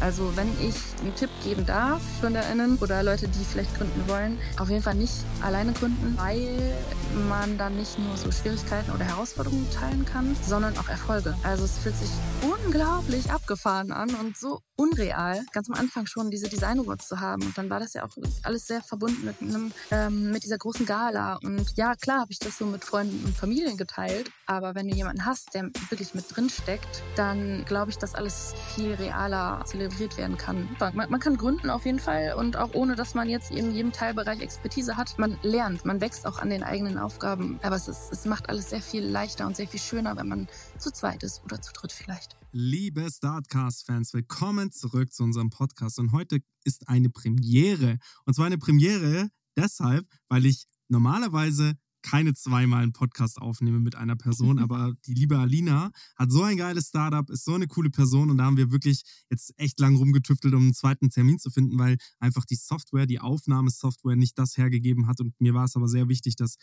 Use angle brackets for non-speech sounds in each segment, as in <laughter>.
Also wenn ich einen Tipp geben darf, GründerInnen oder Leute, die vielleicht gründen wollen, auf jeden Fall nicht alleine gründen, weil man dann nicht nur so Schwierigkeiten oder Herausforderungen teilen kann, sondern auch Erfolge. Also es fühlt sich unglaublich abgefahren an und so unreal, ganz am Anfang schon diese Design Awards zu haben. Und dann war das ja auch alles sehr verbunden mit einem, ähm, mit dieser großen Gala. Und ja, klar habe ich das so mit Freunden und Familien geteilt, aber wenn du jemanden hast, der wirklich mit drin steckt, dann glaube ich, dass alles viel realer zelebriert werden kann. Man, man kann gründen auf jeden Fall und auch ohne, dass man jetzt in jedem Teilbereich Expertise hat. Man lernt, man wächst auch an den eigenen Aufgaben. Aber es, ist, es macht alles sehr viel leichter und sehr viel schöner, wenn man zu zweit ist oder zu dritt vielleicht. Liebe Startcast-Fans, willkommen zurück zu unserem Podcast. Und heute ist eine Premiere. Und zwar eine Premiere deshalb, weil ich normalerweise keine zweimal einen Podcast aufnehme mit einer Person, <laughs> aber die liebe Alina hat so ein geiles Startup, ist so eine coole Person und da haben wir wirklich jetzt echt lang rumgetüftelt, um einen zweiten Termin zu finden, weil einfach die Software, die Aufnahmesoftware nicht das hergegeben hat und mir war es aber sehr wichtig, dass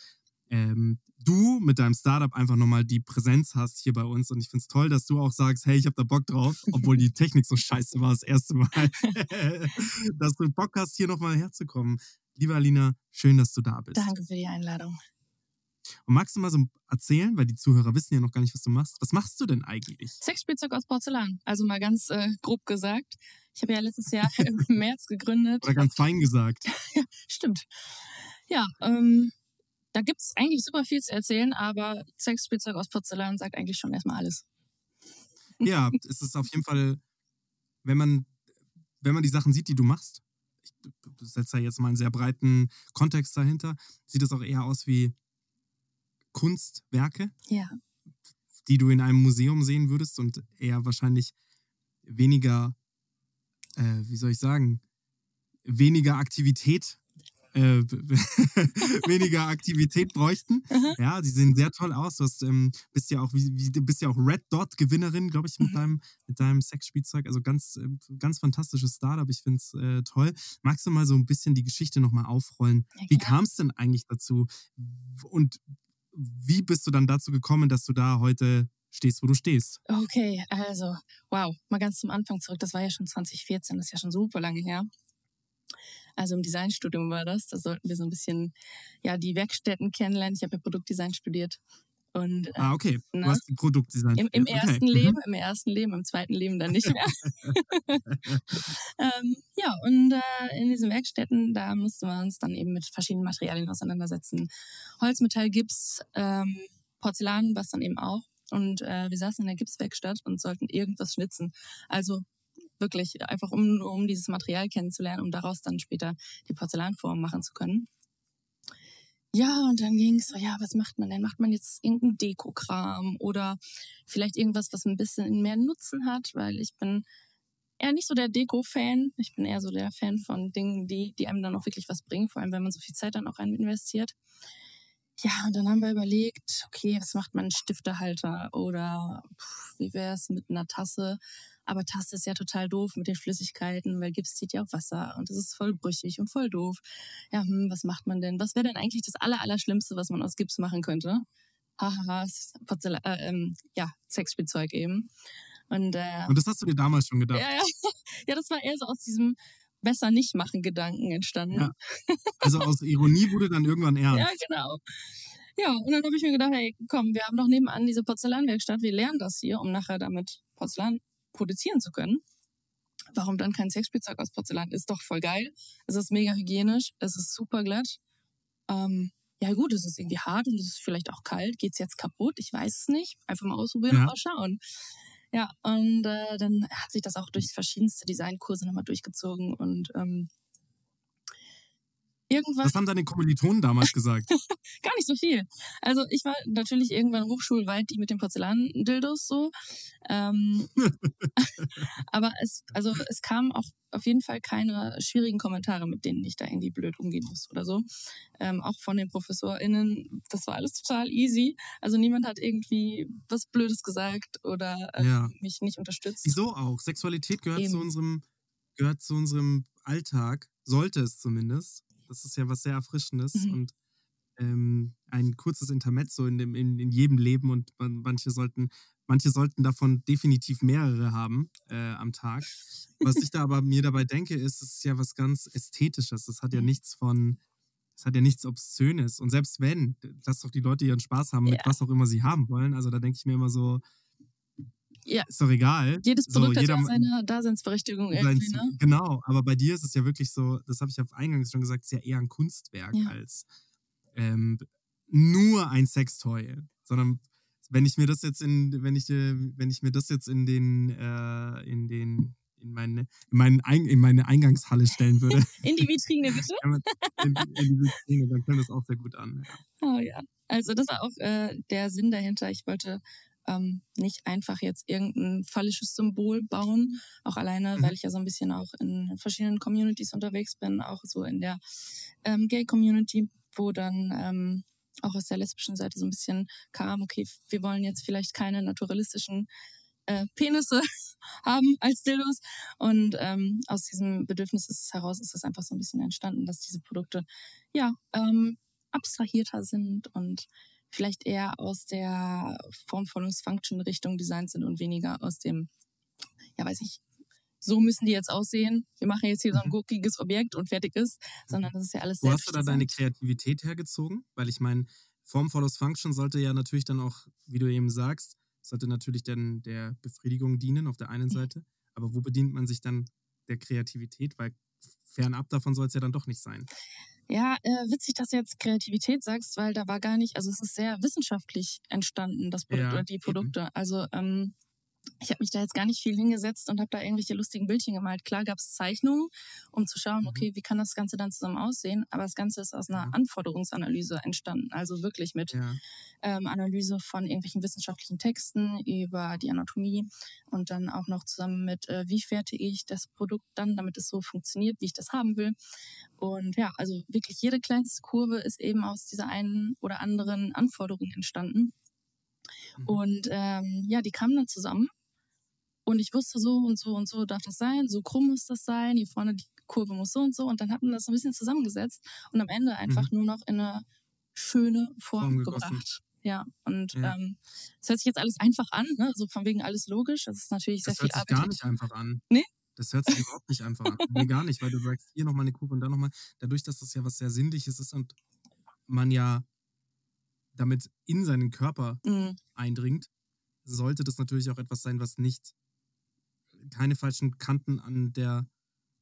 ähm, du mit deinem Startup einfach nochmal die Präsenz hast hier bei uns. Und ich finde es toll, dass du auch sagst, hey, ich habe da Bock drauf, <laughs> obwohl die Technik so scheiße war das erste Mal, <laughs> dass du Bock hast, hier nochmal herzukommen. Liebe Alina, schön, dass du da bist. Danke für die Einladung. Und magst du mal so erzählen, weil die Zuhörer wissen ja noch gar nicht, was du machst. Was machst du denn eigentlich? Sexspielzeug aus Porzellan. Also mal ganz äh, grob gesagt. Ich habe ja letztes Jahr <laughs> im März gegründet. Oder ganz fein gesagt. ja, stimmt. Ja, ähm, da gibt es eigentlich super viel zu erzählen, aber Sexspielzeug aus Porzellan sagt eigentlich schon erstmal alles. Ja, es ist auf jeden Fall, wenn man, wenn man die Sachen sieht, die du machst, ich setze ja jetzt mal einen sehr breiten Kontext dahinter, sieht es auch eher aus wie Kunstwerke, Ja. die du in einem Museum sehen würdest und eher wahrscheinlich weniger, äh, wie soll ich sagen, weniger Aktivität, äh, <laughs> weniger Aktivität bräuchten. Mhm. Ja, sie sehen sehr toll aus. Du hast, ähm, bist ja auch, wie, wie, bist ja auch Red Dot Gewinnerin, glaube ich, mit Mhm. deinem, mit deinem Sexspielzeug. Also ganz, äh, ganz fantastisches Startup. Ich finde es äh, toll. Magst du mal so ein bisschen die Geschichte nochmal aufrollen? Ja, Wie kam es denn eigentlich dazu? Und wie bist du dann dazu gekommen, dass du da heute stehst, wo du stehst? Okay, also, wow, mal ganz zum Anfang zurück. Das war ja schon 2014, das ist ja schon super lange her. Also im Designstudium war das. Da sollten wir so ein bisschen ja die Werkstätten kennenlernen. Ich habe ja Produktdesign studiert. Und äh, Ah, okay. Du ne? hast Produktdesign. im, im ersten okay. Leben, im ersten Leben, im zweiten Leben dann nicht mehr. <laughs> ähm, ja, und äh, in diesen Werkstätten, da mussten wir uns dann eben mit verschiedenen Materialien auseinandersetzen. Holz, Metall, Gips, ähm, Porzellan, was dann eben auch. Und äh, wir saßen in der Gipswerkstatt und sollten irgendwas schnitzen. Also wirklich einfach, um, um dieses Material kennenzulernen, um daraus dann später die Porzellanform machen zu können. Ja, und dann ging's so, ja, was macht man denn? Macht man jetzt irgendeinen Dekokram oder vielleicht irgendwas, was ein bisschen mehr Nutzen hat? Weil ich bin eher nicht so der Deko-Fan. Ich bin eher so der Fan von Dingen, die, die einem dann auch wirklich was bringen, vor allem wenn man so viel Zeit dann auch rein investiert. Ja, und dann haben wir überlegt, okay, was macht man? Stiftehalter oder pff, wie wäre es mit einer Tasse? Aber Tasse ist ja total doof mit den Flüssigkeiten, weil Gips zieht ja auch Wasser und das ist voll brüchig und voll doof. Ja, hm, was macht man denn? Was wäre denn eigentlich das aller, Allerschlimmste, was man aus Gips machen könnte? Hahaha, Porzellan, äh, ähm, ja, Sexspielzeug eben. Und, äh, Und das hast du dir damals schon gedacht. ja, ja. <laughs> ja, das war eher so aus diesem besser nicht machen Gedanken entstanden. Ja. <laughs> Also aus Ironie wurde dann irgendwann ernst. Ja, genau. Ja, und dann habe ich mir gedacht, hey, komm, wir haben doch nebenan diese Porzellanwerkstatt, wir lernen das hier, um nachher damit Porzellan produzieren zu können. Warum dann kein Sexspielzeug aus Porzellan? Ist doch voll geil. Es ist mega hygienisch, es ist super glatt. Ähm, ja gut, es ist irgendwie hart und es ist vielleicht auch kalt. Geht's jetzt kaputt? Ich weiß es nicht. Einfach mal ausprobieren Ja. und mal schauen. Ja, und äh, dann hat sich das auch durch verschiedenste Designkurse nochmal durchgezogen und ähm, irgendwann Was haben deine Kommilitonen damals gesagt? <laughs> gar nicht so viel. Also ich war natürlich irgendwann hochschulweit die mit den Porzellan-Dildos so. Ähm, <laughs> aber es, also es kamen auch auf jeden Fall keine schwierigen Kommentare, mit denen ich da irgendwie blöd umgehen muss oder so. Ähm, auch von den ProfessorInnen, das war alles total easy. Also niemand hat irgendwie was Blödes gesagt oder ähm, Ja. mich nicht unterstützt. Wieso auch? Sexualität gehört zu Eben. unserem, gehört zu unserem Alltag, sollte es zumindest. Das ist ja was sehr Erfrischendes Mhm. und ähm, ein kurzes Intermezzo in, dem, in, in jedem Leben und man, manche sollten, manche sollten davon definitiv mehrere haben äh, am Tag. Was ich da aber mir dabei denke, ist, es ist ja was ganz Ästhetisches. Es hat ja Mhm. nichts von, es hat ja nichts Obszönes. Und selbst wenn, lass doch die Leute ihren Spaß haben mit Ja. was auch immer sie haben wollen. Also da denke ich mir immer so, Ja. ist doch egal. Jedes So, Produkt hat jeder- ja seine Daseinsberechtigung sein irgendwie, ne? Genau, aber bei dir ist es ja wirklich so, das habe ich ja eingangs schon gesagt, ist ja eher ein Kunstwerk Ja. als ähm, nur ein Sextoy. Sondern wenn ich mir das jetzt in, wenn ich, äh, wenn ich mir das jetzt in den, äh, in den, in meine, in, meinen Ein, in meine Eingangshalle stellen würde, <laughs> In die Vitrine, bitte. in, in die Vitrine, dann käme das auch sehr gut an. Ja. Oh ja. Also das war auch äh, der Sinn dahinter. Ich wollte ähm, nicht einfach jetzt irgendein phallisches Symbol bauen, auch alleine, Mhm. weil ich ja so ein bisschen auch in verschiedenen Communities unterwegs bin, auch so in der ähm, Gay-Community, wo dann ähm, auch aus der lesbischen Seite so ein bisschen kam, okay, wir wollen jetzt vielleicht keine naturalistischen äh, Penisse <laughs> haben als Dildos. Und ähm, aus diesem Bedürfnis heraus ist es einfach so ein bisschen entstanden, dass diese Produkte ja ähm, abstrahierter sind und vielleicht eher aus der Formfollows-Function-Richtung designt sind und weniger aus dem, ja weiß ich, so müssen die jetzt aussehen. Wir machen jetzt hier so ein Mhm. gurkiges Objekt und fertig ist, sondern das ist ja alles Wo hast du da deine. Kreativität hergezogen? Weil ich meine, Form follows Function sollte ja natürlich dann auch, wie du eben sagst, sollte natürlich dann der Befriedigung dienen auf der einen Mhm. Seite. Aber wo bedient man sich dann der Kreativität? Weil fernab davon soll es ja dann doch nicht sein. Ja, äh, witzig, dass du jetzt Kreativität sagst, weil da war gar nicht, also es ist sehr wissenschaftlich entstanden, das Produkt Ja, oder die eben. Produkte. Also ähm, ich habe mich da jetzt gar nicht viel hingesetzt und habe da irgendwelche lustigen Bildchen gemalt. Klar gab es Zeichnungen, um zu schauen, Mhm. okay, wie kann das Ganze dann zusammen aussehen. Aber das Ganze ist aus einer Ja. Anforderungsanalyse entstanden. Also wirklich mit Ja. ähm, Analyse von irgendwelchen wissenschaftlichen Texten über die Anatomie und dann auch noch zusammen mit, äh, wie fertige ich das Produkt dann, damit es so funktioniert, wie ich das haben will. Und ja, also wirklich jede kleinste Kurve ist eben aus dieser einen oder anderen Anforderung entstanden. Mhm. Und ähm, ja, die kamen dann zusammen. Und ich wusste so und so und so darf das sein, so krumm muss das sein, hier vorne die Kurve muss so und so. Und dann hatten wir das so ein bisschen zusammengesetzt und am Ende einfach nur noch in eine schöne Form, Mhm. Form gebracht. Ja, und Ja. ähm, das hört sich jetzt alles einfach an, ne? so von wegen alles logisch. Das ist natürlich sehr Das viel hört sich Arbeit. gar nicht einfach an. Nee? Das hört sich überhaupt nicht einfach an. Nee, gar nicht, weil du sagst, hier nochmal eine Kurve und da nochmal. Dadurch, dass das ja was sehr Sinnliches ist und man ja damit in seinen Körper Mhm. eindringt, sollte das natürlich auch etwas sein, was nicht keine falschen Kanten an der,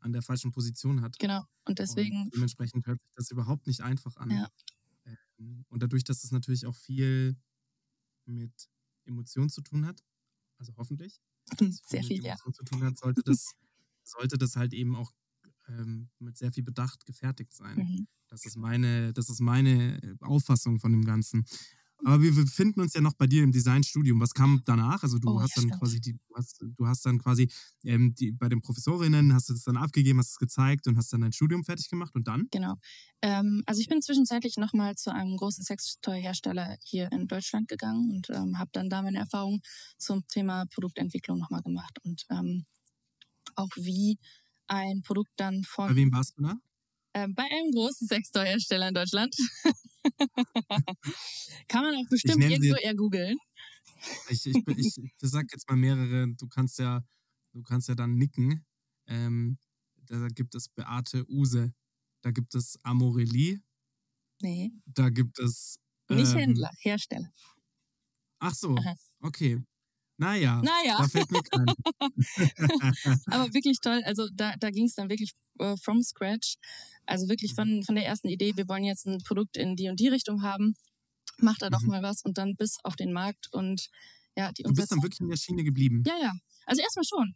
an der falschen Position hat. Genau. Und deswegen, Und dementsprechend hört sich das überhaupt nicht einfach an. Ja. Ähm, Und dadurch, dass es natürlich auch viel mit Emotionen zu tun hat, also hoffentlich, <laughs> sehr mit viel, ja. Emotionen zu tun hat, sollte das, sollte das halt eben auch ähm, mit sehr viel Bedacht gefertigt sein. Mhm. Das ist meine, das ist meine äh, Auffassung von dem Ganzen. Aber wir befinden uns ja noch bei dir im Designstudium. Was kam danach? Also du Oh, hast ja, dann stimmt. quasi die, du hast, du hast dann quasi ähm, die, bei den Professorinnen hast du es dann abgegeben, hast es gezeigt und hast dann dein Studium fertig gemacht und dann? Genau. Ähm, also ich bin zwischenzeitlich nochmal zu einem großen Sextoy-Hersteller hier in Deutschland gegangen und ähm, habe dann da meine Erfahrung zum Thema Produktentwicklung nochmal gemacht und ähm, auch wie ein Produkt dann Bei von wem warst du da? ähm, bei einem großen Sextoy-Hersteller in Deutschland. <laughs> Kann man auch bestimmt irgendwo eher googeln. Ich, ich, bin- ich, <laughs> ich sag jetzt mal mehrere, du kannst ja, du kannst ja dann nicken. Ähm, da gibt es Beate Use, da gibt es Amorelli, Nee, da gibt es. nicht ähm, Händler, Hersteller. Ach so, Aha. okay. Naja, Naja. da fällt mir kein. <laughs> Aber <laughs> wirklich toll. Also da, da ging es dann wirklich äh, from scratch. Also wirklich von, von der ersten Idee, wir wollen jetzt ein Produkt in die und die Richtung haben. Mach da doch Mhm. mal was und dann bis auf den Markt und ja, die Du bist dann wirklich in der Schiene geblieben. Ja, ja. Also erstmal schon.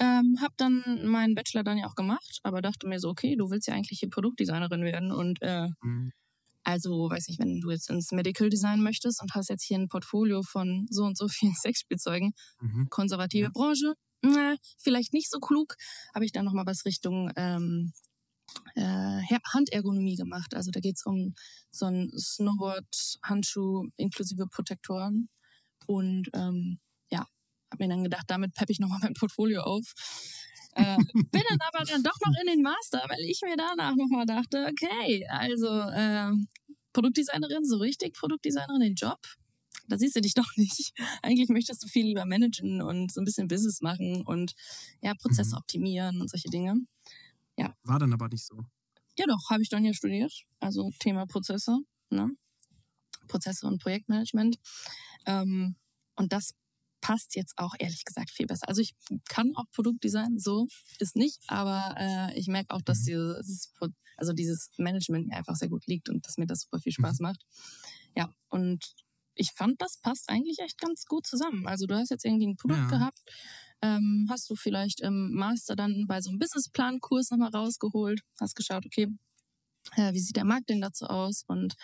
Ähm, hab dann meinen Bachelor dann ja auch gemacht, aber dachte mir so, okay, du willst ja eigentlich hier Produktdesignerin werden und äh, Mhm. Also, weiß nicht, wenn du jetzt ins Medical Design möchtest und hast jetzt hier ein Portfolio von so und so vielen <laughs> Sexspielzeugen, Mhm. konservative Ja. Branche, na, vielleicht nicht so klug, habe ich dann nochmal was Richtung ähm, äh, Handergonomie gemacht. Also da geht's um so ein Snowboard-Handschuh inklusive Protektoren. Und ähm, ja, habe mir dann gedacht, damit peppe ich nochmal mein Portfolio auf. Äh, bin dann aber dann doch noch in den Master, weil ich mir danach nochmal dachte, okay, also äh, Produktdesignerin, so richtig Produktdesignerin, den Job, da siehst du dich <laughs> doch nicht. Eigentlich möchtest du viel lieber managen und so ein bisschen Business machen und ja, Prozesse Mhm. optimieren und solche Dinge. War dann aber nicht so. Ja, doch, habe ich dann ja studiert. Also Thema Prozesse, ne? Prozesse und Projektmanagement. Ähm, und das passt jetzt auch ehrlich gesagt viel besser. Also ich kann auch Produktdesign, so ist nicht, aber äh, ich merke auch, dass Mhm. dieses, also dieses Management mir einfach sehr gut liegt und dass mir das super viel Spaß macht. Ja, und ich fand, das passt eigentlich echt ganz gut zusammen. Also du hast jetzt irgendwie ein Produkt Ja. gehabt, ähm, hast du vielleicht im Master dann bei so einem Businessplan-Kurs nochmal rausgeholt, hast geschaut, okay, äh, wie sieht der Markt denn dazu aus und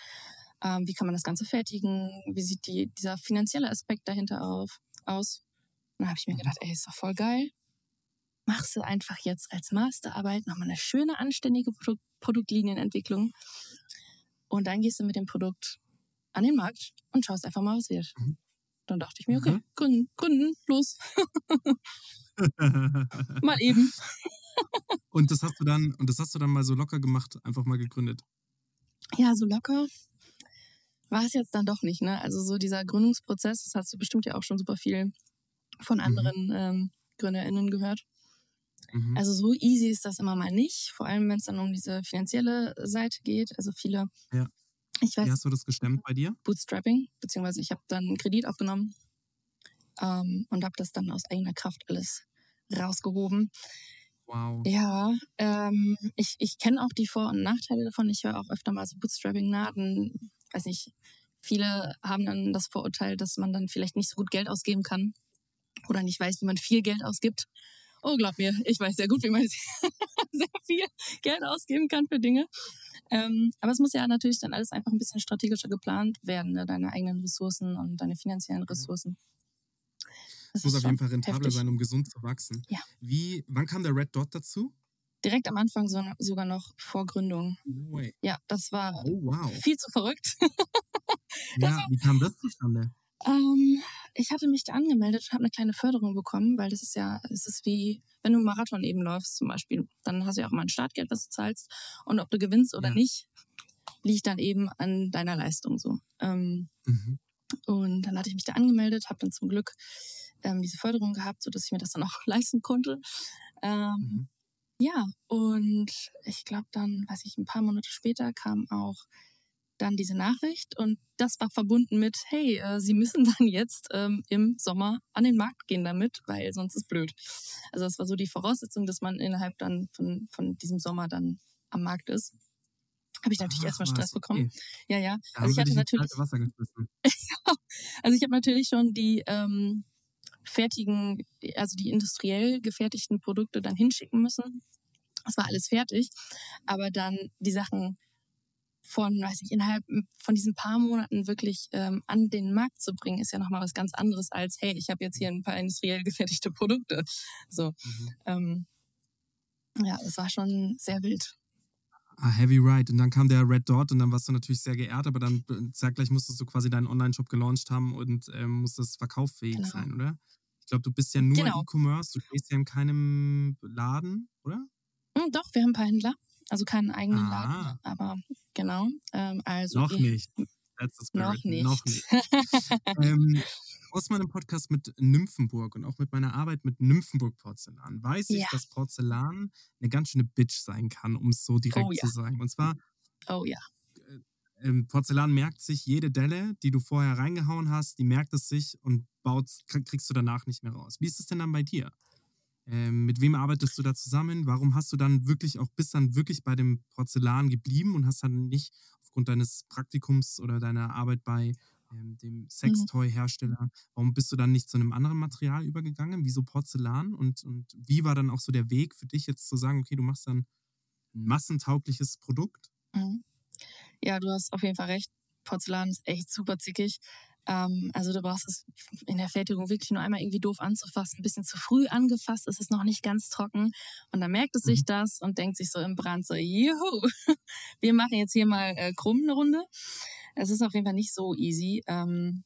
ähm, wie kann man das Ganze fertigen, wie sieht die, dieser finanzielle Aspekt dahinter auf, aus. Und dann habe ich mir gedacht, ey, ist doch voll geil. Machst du einfach jetzt als Masterarbeit nochmal eine schöne, anständige Pro Produktlinienentwicklung und dann gehst du mit dem Produkt an den Markt und schaust einfach mal, was wird. Mhm. Dann dachte ich mir, okay, Mhm. Kunden, Kunden, los, <laughs> mal eben. und das hast du dann, und das hast du dann mal so locker gemacht, einfach mal gegründet. Ja, so locker war es jetzt dann doch nicht, ne? Also so dieser Gründungsprozess, das hast du bestimmt ja auch schon super viel von anderen ähm, GründerInnen gehört. Mhm. Also so easy ist das immer mal nicht, vor allem wenn es dann um diese finanzielle Seite geht. Also viele, Ja. ich weiß, Wie hast du das gestemmt bei dir? Bootstrapping, beziehungsweise ich habe dann einen Kredit aufgenommen ähm, und habe das dann aus eigener Kraft alles rausgehoben. Wow. Ja, ähm, ich, ich kenne auch die Vor- und Nachteile davon. Ich höre auch öfter mal so Bootstrapping-Naden. Weiß nicht, viele haben dann das Vorurteil, dass man dann vielleicht nicht so gut Geld ausgeben kann oder nicht weiß, wie man viel Geld ausgibt. Oh, glaub mir, ich weiß sehr gut, wie man <laughs> sehr viel Geld ausgeben kann für Dinge. Ähm, aber es muss ja natürlich dann alles einfach ein bisschen strategischer geplant werden, ne? deine eigenen Ressourcen und deine finanziellen Ressourcen. Es muss auf jeden Fall rentabler heftig. sein, um gesund zu wachsen. Ja. Wie, wann kam der Red Dot dazu? Direkt am Anfang so, sogar noch vor Gründung. No way. Ja, das war Oh, wow. viel zu verrückt. <laughs> Ja, wie kam das zustande? ähm, ich hatte mich da angemeldet und habe eine kleine Förderung bekommen, weil das ist ja, es ist wie, wenn du einen Marathon eben läufst zum Beispiel, dann hast du ja auch mal ein Startgeld, was du zahlst. Und ob du gewinnst oder Ja. nicht, liegt dann eben an deiner Leistung so. Ähm, Mhm. und dann hatte ich mich da angemeldet, habe dann zum Glück ähm, diese Förderung gehabt, sodass ich mir das dann auch <laughs> leisten konnte. Ähm, Mhm. Ja, und ich glaube dann, weiß ich, ein paar Monate später kam auch dann diese Nachricht und das war verbunden mit, hey, äh, Sie müssen <laughs> dann jetzt ähm, im Sommer an den Markt gehen damit, weil sonst ist blöd. Also das war so die Voraussetzung, dass man innerhalb dann von, von diesem Sommer dann am Markt ist. Habe ich natürlich Ach, erstmal Stress bekommen. okay. Ja, ja. Da Also ich hatte natürlich, kalte Wasser <laughs> geschmissen. also ich habe natürlich schon die ähm, fertigen, also die industriell gefertigten Produkte dann hinschicken müssen. Das war alles fertig. Aber dann die Sachen von, weiß ich, innerhalb von diesen paar Monaten wirklich ähm, an den Markt zu bringen, ist ja nochmal was ganz anderes als, hey, ich habe jetzt hier ein paar industriell gefertigte Produkte. So. Mhm. Ähm, ja, es war schon sehr wild. Ah, Heavy Ride. Und dann kam der Red Dot und dann warst du natürlich sehr geehrt, aber dann äh, zeitgleich musstest du quasi deinen Online-Shop gelauncht haben und ähm, musstest verkauffähig Genau. sein, oder? Ich glaube, du bist ja nur Genau. E-Commerce, du stehst ja in keinem Laden, oder? Hm, doch, wir haben ein paar Händler. Also keinen eigenen Ah. Laden, aber genau. Ähm, also Noch nicht. Spirit. Noch nicht. Noch nicht. ähm, aus meinem Podcast mit Nymphenburg und auch mit meiner Arbeit mit Nymphenburg Porzellan weiß ich, Ja. dass Porzellan eine ganz schöne Bitch sein kann, um es so direkt Oh ja. zu sagen. Und zwar, oh ja. Porzellan merkt sich jede Delle, die du vorher reingehauen hast, die merkt es sich und baut, kriegst du danach nicht mehr raus. Wie ist es denn dann bei dir? Ähm, mit wem arbeitest du da zusammen? Warum hast du dann wirklich auch bist dann wirklich bei dem Porzellan geblieben und hast dann nicht aufgrund deines Praktikums oder deiner Arbeit bei ähm, dem Sextoy-Hersteller. Warum bist du dann nicht zu einem anderen Material übergegangen? Wieso Porzellan? Und, und wie war dann auch so der Weg für dich jetzt zu sagen, okay, du machst dann ein massentaugliches Produkt? Mhm. Ja, du hast auf jeden Fall recht. Porzellan ist echt super zickig. Ähm, also du brauchst es in der Fertigung wirklich nur einmal irgendwie doof anzufassen. Ein bisschen zu früh angefasst, es ist noch nicht ganz trocken. Und dann merkt es sich Mhm. das und denkt sich so im Brand so, juhu, <laughs> wir machen jetzt hier mal äh, krumm eine Runde. Es ist auf jeden Fall nicht so easy. Ähm,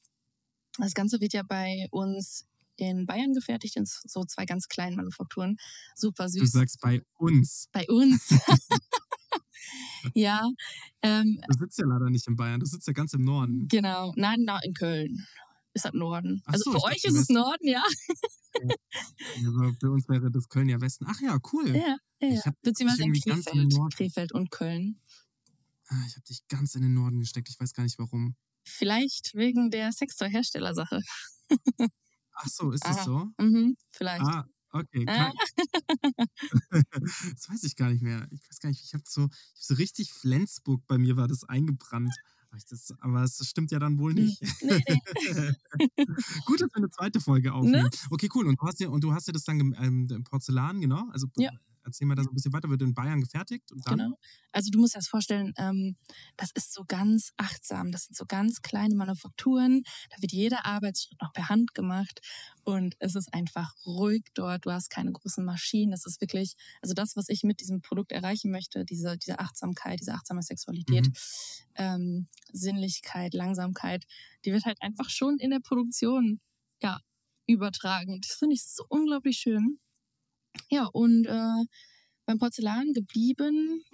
das Ganze wird ja bei uns in Bayern gefertigt, in so zwei ganz kleinen Manufakturen. Super Du süß. sagst bei uns. Bei uns. <laughs> ja, ähm, Du sitzt ja leider nicht in Bayern, du sitzt ja ganz im Norden. Genau, nein, na, in Köln. Ist das Norden. Ach Also so, für euch ist es. Norden, ja. Also bei uns wäre das Köln ja Westen. Ach ja, cool. Ja, ja. Ich hab Beziehungsweise in ganz in Krefeld. Krefeld und Köln. Ah, ich habe dich ganz in den Norden gesteckt. Ich weiß gar nicht warum. Vielleicht wegen der Sextoy-Herstellersache. Ach so, ist Aha. das so? Mhm, vielleicht. Ah, okay. Ah. Kein, <laughs> das weiß ich gar nicht mehr. Ich weiß gar nicht, ich habe so, ich hab so richtig Flensburg bei mir war das eingebrannt. Das, aber es stimmt ja dann wohl nicht. Nee, nee. <laughs> Gut, dass wir eine zweite Folge aufnehmen. Okay, cool. Und du hast ja, und du hast ja das dann ähm, im Porzellan, genau. Also Ja. Erzähl mal da so ein bisschen weiter, wird in Bayern gefertigt und dann. Genau. Also du musst dir das vorstellen, ähm, das ist so ganz achtsam. Das sind so ganz kleine Manufakturen. Da wird jeder Arbeitsschritt noch per Hand gemacht und es ist einfach ruhig dort. Du hast keine großen Maschinen. Das ist wirklich, also das, was ich mit diesem Produkt erreichen möchte, diese, diese Achtsamkeit, diese achtsame Sexualität, Mhm. ähm, Sinnlichkeit, Langsamkeit, die wird halt einfach schon in der Produktion ja übertragen. Das finde ich so unglaublich schön. Ja, und äh, beim Porzellan geblieben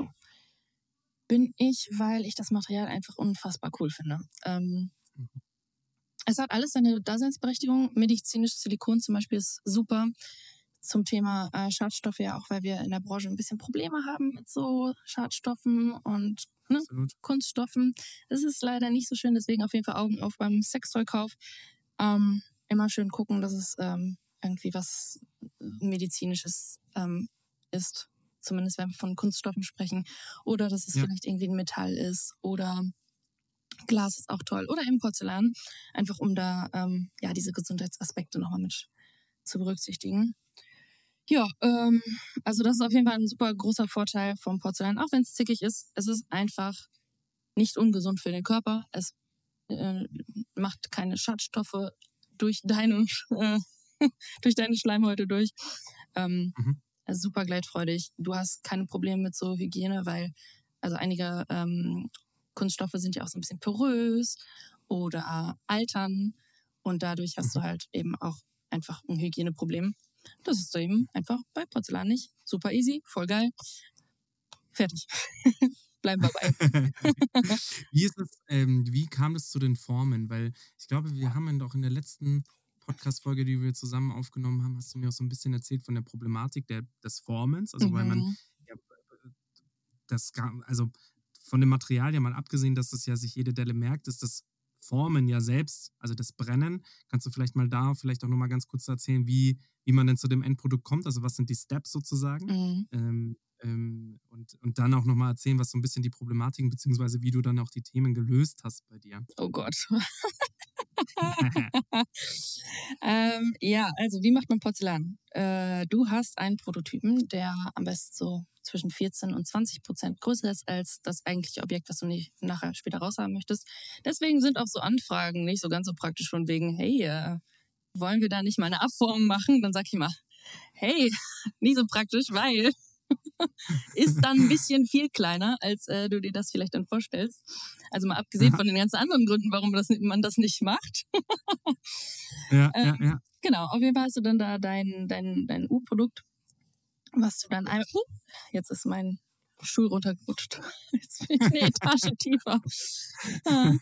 bin ich, weil ich das Material einfach unfassbar cool finde. Ähm, Mhm. es hat alles seine Daseinsberechtigung. Medizinisches Silikon zum Beispiel ist super. Zum Thema äh, Schadstoffe ja auch, weil wir in der Branche ein bisschen Probleme haben mit so Schadstoffen und ne. Kunststoffen. Das ist leider nicht so schön, deswegen auf jeden Fall Augen auf beim Sextoy-Kauf. Ähm, immer schön gucken, dass es ähm, irgendwie was Medizinisches ähm, ist. Zumindest wenn wir von Kunststoffen sprechen. Oder dass es Ja. vielleicht irgendwie ein Metall ist. Oder Glas ist auch toll. Oder eben Porzellan. Einfach um da ähm, ja diese Gesundheitsaspekte nochmal mit zu berücksichtigen. Ja, ähm, also das ist auf jeden Fall ein super großer Vorteil vom Porzellan, auch wenn es zickig ist. Es ist einfach nicht ungesund für den Körper. Es äh, macht keine Schadstoffe durch deine, <laughs> äh, <laughs> durch deine Schleimhäute durch. Ähm, Mhm. also super gleitfreudig. Du hast keine Probleme mit so Hygiene, weil also einige ähm, Kunststoffe sind ja auch so ein bisschen porös oder altern und dadurch hast du halt eben auch einfach ein Hygieneproblem. Das ist so eben einfach bei Porzellan nicht. Super easy, voll geil. Fertig. <laughs> Bleiben wir bei. <laughs> wie ist es, ähm, wie kam es zu den Formen? Weil ich glaube, wir haben doch in der letzten Podcast-Folge, die wir zusammen aufgenommen haben, hast du mir auch so ein bisschen erzählt von der Problematik der, des Formens. Also, weil man Mhm. ja, das, also von dem Material ja mal abgesehen, dass das ja sich jede Delle merkt, ist das Formen ja selbst, also das Brennen. Kannst du vielleicht mal da vielleicht auch nochmal ganz kurz erzählen, wie, wie man denn zu dem Endprodukt kommt? Also, was sind die Steps sozusagen? Mhm. Ähm, ähm, und, und dann auch nochmal erzählen, was so ein bisschen die Problematiken, beziehungsweise wie du dann auch die Themen gelöst hast bei dir. Oh Gott. <laughs> ähm, ja, also wie macht man Porzellan? Äh, du hast einen Prototypen, der am besten so zwischen 14 und 20 Prozent größer ist als das eigentliche Objekt, was du nicht nachher später raushaben möchtest. Deswegen sind auch so Anfragen nicht so ganz so praktisch von wegen, hey, äh, wollen wir da nicht mal eine Abformung machen? Dann sag ich immer, hey, <laughs> nicht so praktisch, weil ist dann ein <laughs> bisschen viel kleiner, als äh, du dir das vielleicht dann vorstellst. Also mal abgesehen Aha. von den ganzen anderen Gründen, warum das, man das nicht macht. <laughs> Ja, Ähm, ja, ja. Genau, auf jeden Fall hast du dann da dein, dein, dein U-Produkt, was du dann einmal. Uh, jetzt ist mein Stuhl runtergerutscht. <laughs> Jetzt bin ich eine Etage tiefer. Ah.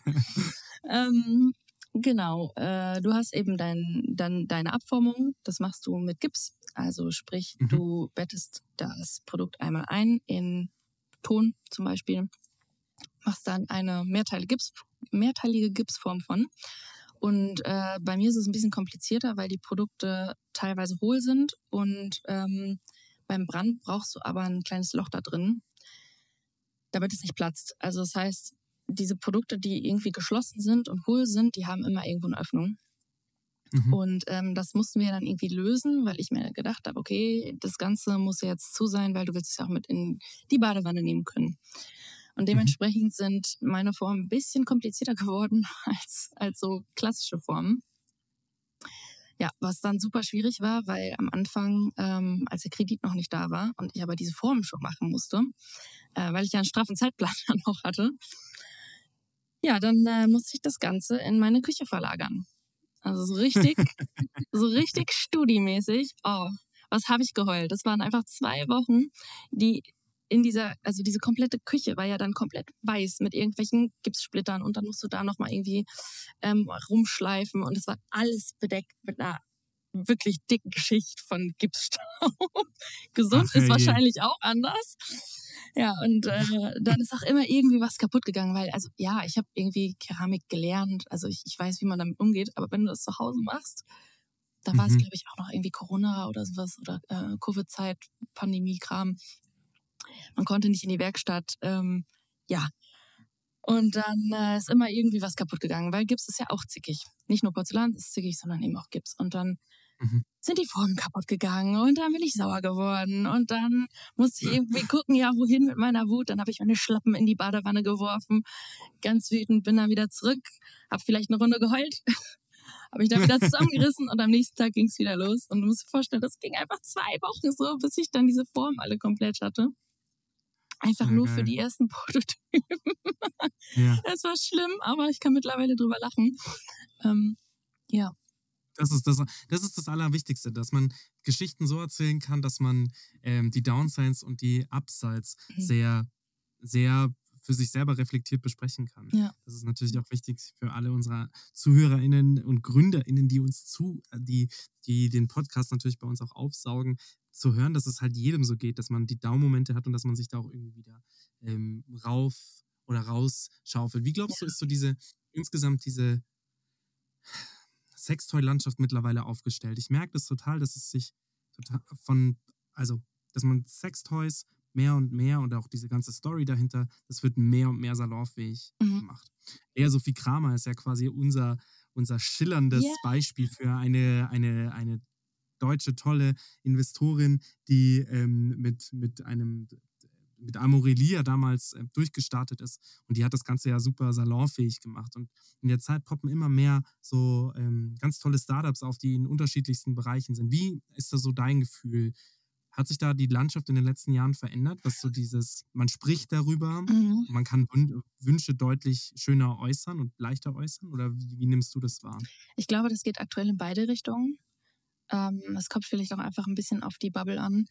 ähm, genau, äh, du hast eben dein, dann deine Abformung, das machst du mit Gips. Also sprich, Mhm. du bettest das Produkt einmal ein in Ton zum Beispiel, machst dann eine mehrteilige, Gips, mehrteilige Gipsform von. Und äh, bei mir ist es ein bisschen komplizierter, weil die Produkte teilweise hohl sind und ähm, beim Brand brauchst du aber ein kleines Loch da drin, damit es nicht platzt. Also das heißt, diese Produkte, die irgendwie geschlossen sind und hohl sind, die haben immer irgendwo eine Öffnung. Mhm. Und ähm, das mussten wir dann irgendwie lösen, weil ich mir gedacht habe, okay, das Ganze muss ja jetzt zu sein, weil du willst es ja auch mit in die Badewanne nehmen können. Und dementsprechend sind meine Formen ein bisschen komplizierter <laughs> geworden als, als so klassische Formen. Ja, was dann super schwierig war, weil am Anfang, ähm, als der Kredit noch nicht da war und ich aber diese Formen schon machen musste, äh, weil ich ja einen straffen Zeitplan dann <laughs> noch hatte, ja, dann äh, musste ich das Ganze in meine Küche verlagern. Also so richtig, <laughs> so richtig studiemäßig. Oh, was habe ich geheult? Das waren einfach zwei Wochen, die in dieser, also diese komplette Küche war ja dann komplett weiß mit irgendwelchen Gipssplittern und dann musst du da nochmal irgendwie ähm, rumschleifen und es war alles bedeckt mit einer wirklich dicken Schicht von Gipsstaub. <laughs> Gesund Ach, ist wahrscheinlich auch anders. Ja, und äh, dann ist auch immer irgendwie was kaputt gegangen, weil, also ja, ich habe irgendwie Keramik gelernt, also ich, ich weiß, wie man damit umgeht, aber wenn du das zu Hause machst, da war es, Mhm. glaube ich, auch noch irgendwie Corona oder sowas oder äh, Covid-Zeit, Pandemie-Kram. Man konnte nicht in die Werkstatt. Ähm, ja. Und dann äh, ist immer irgendwie was kaputt gegangen, weil Gips ist ja auch zickig. Nicht nur Porzellan ist zickig, sondern eben auch Gips. Und dann Mhm. sind die Formen kaputt gegangen und dann bin ich sauer geworden und dann musste ich irgendwie gucken, ja, wohin mit meiner Wut. Dann habe ich meine Schlappen in die Badewanne geworfen, ganz wütend, bin dann wieder zurück, habe vielleicht eine Runde geheult, <laughs> habe mich dann wieder zusammengerissen und am nächsten Tag ging es wieder los. Und du musst dir vorstellen, das ging einfach zwei Wochen so, bis ich dann diese Formen alle komplett hatte. Einfach nur für die ersten <laughs> Prototypen. Ja. Es war schlimm, aber ich kann mittlerweile drüber lachen. Ähm, ja. Das ist das, das ist das Allerwichtigste, dass man Geschichten so erzählen kann, dass man ähm, die Downsides und die Upsides Mhm. sehr, sehr für sich selber reflektiert besprechen kann. Ja. Das ist natürlich auch wichtig für alle unserer ZuhörerInnen und GründerInnen, die uns zu, äh, die, die den Podcast natürlich bei uns auch aufsaugen, zu hören, dass es halt jedem so geht, dass man die Down-Momente hat und dass man sich da auch irgendwie wieder ähm, rauf oder rausschaufelt. Wie glaubst du, ist so diese, insgesamt diese Sextoy-Landschaft mittlerweile aufgestellt? Ich merke das total, dass es sich total von, also, dass man Sextoys mehr und mehr und auch diese ganze Story dahinter, das wird mehr und mehr salonfähig Mhm. gemacht. Lea Sophie Kramer ist ja quasi unser, unser schillerndes Ja. Beispiel für eine, eine, eine deutsche tolle Investorin, die ähm, mit, mit einem mit Amorelia damals äh, durchgestartet ist und die hat das Ganze ja super salonfähig gemacht und in der Zeit poppen immer mehr so ähm, ganz tolle Startups auf, die in unterschiedlichsten Bereichen sind. Wie ist da so dein Gefühl? Hat sich da die Landschaft in den letzten Jahren verändert, was so dieses, man spricht darüber, Mhm. man kann Wün- Wünsche deutlich schöner äußern und leichter äußern oder wie, wie nimmst du das wahr? Ich glaube, das geht aktuell in beide Richtungen. Ähm, es kommt vielleicht auch einfach ein bisschen auf die Bubble an.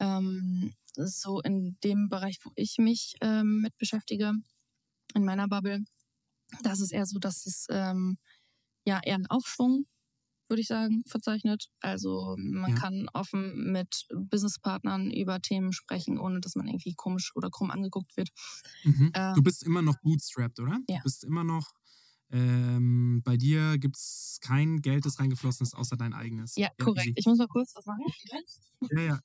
Ähm, so in dem Bereich, wo ich mich ähm, mit beschäftige, in meiner Bubble, da ist es eher so, dass es ähm, ja eher einen Aufschwung, würde ich sagen, verzeichnet. Also man Ja. kann offen mit Businesspartnern über Themen sprechen, ohne dass man irgendwie komisch oder krumm angeguckt wird. Mhm. Ähm, du bist immer noch bootstrapped, oder? ja. Du bist immer noch, ähm, bei dir gibt es kein Geld, das reingeflossen ist, außer dein eigenes. Ja, korrekt. Ich muss mal kurz was machen. Ja, ja.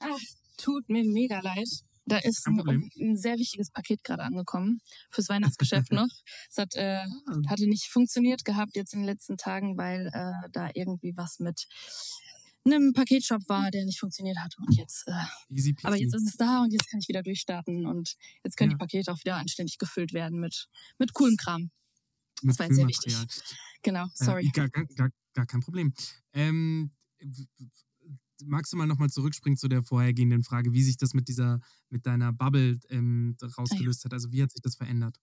Ach, tut mir mega leid. Da ist ein, ein sehr wichtiges Paket gerade angekommen fürs Weihnachtsgeschäft <laughs> noch. Es hat, äh, Ah, hatte nicht funktioniert gehabt jetzt in den letzten Tagen, weil äh, da irgendwie was mit einem Paketshop war, der nicht funktioniert hat. Und jetzt, äh, aber jetzt ist es da und jetzt kann ich wieder durchstarten und jetzt können Ja. die Pakete auch wieder anständig gefüllt werden mit, mit coolem Kram. Mit das war jetzt sehr wichtig. Genau, Äh, sorry. gar, gar, gar, gar kein Problem. Ähm, magst du mal nochmal zurückspringen zu der vorhergehenden Frage, wie sich das mit dieser, mit deiner Bubble ähm, rausgelöst hat? Also wie hat sich das verändert?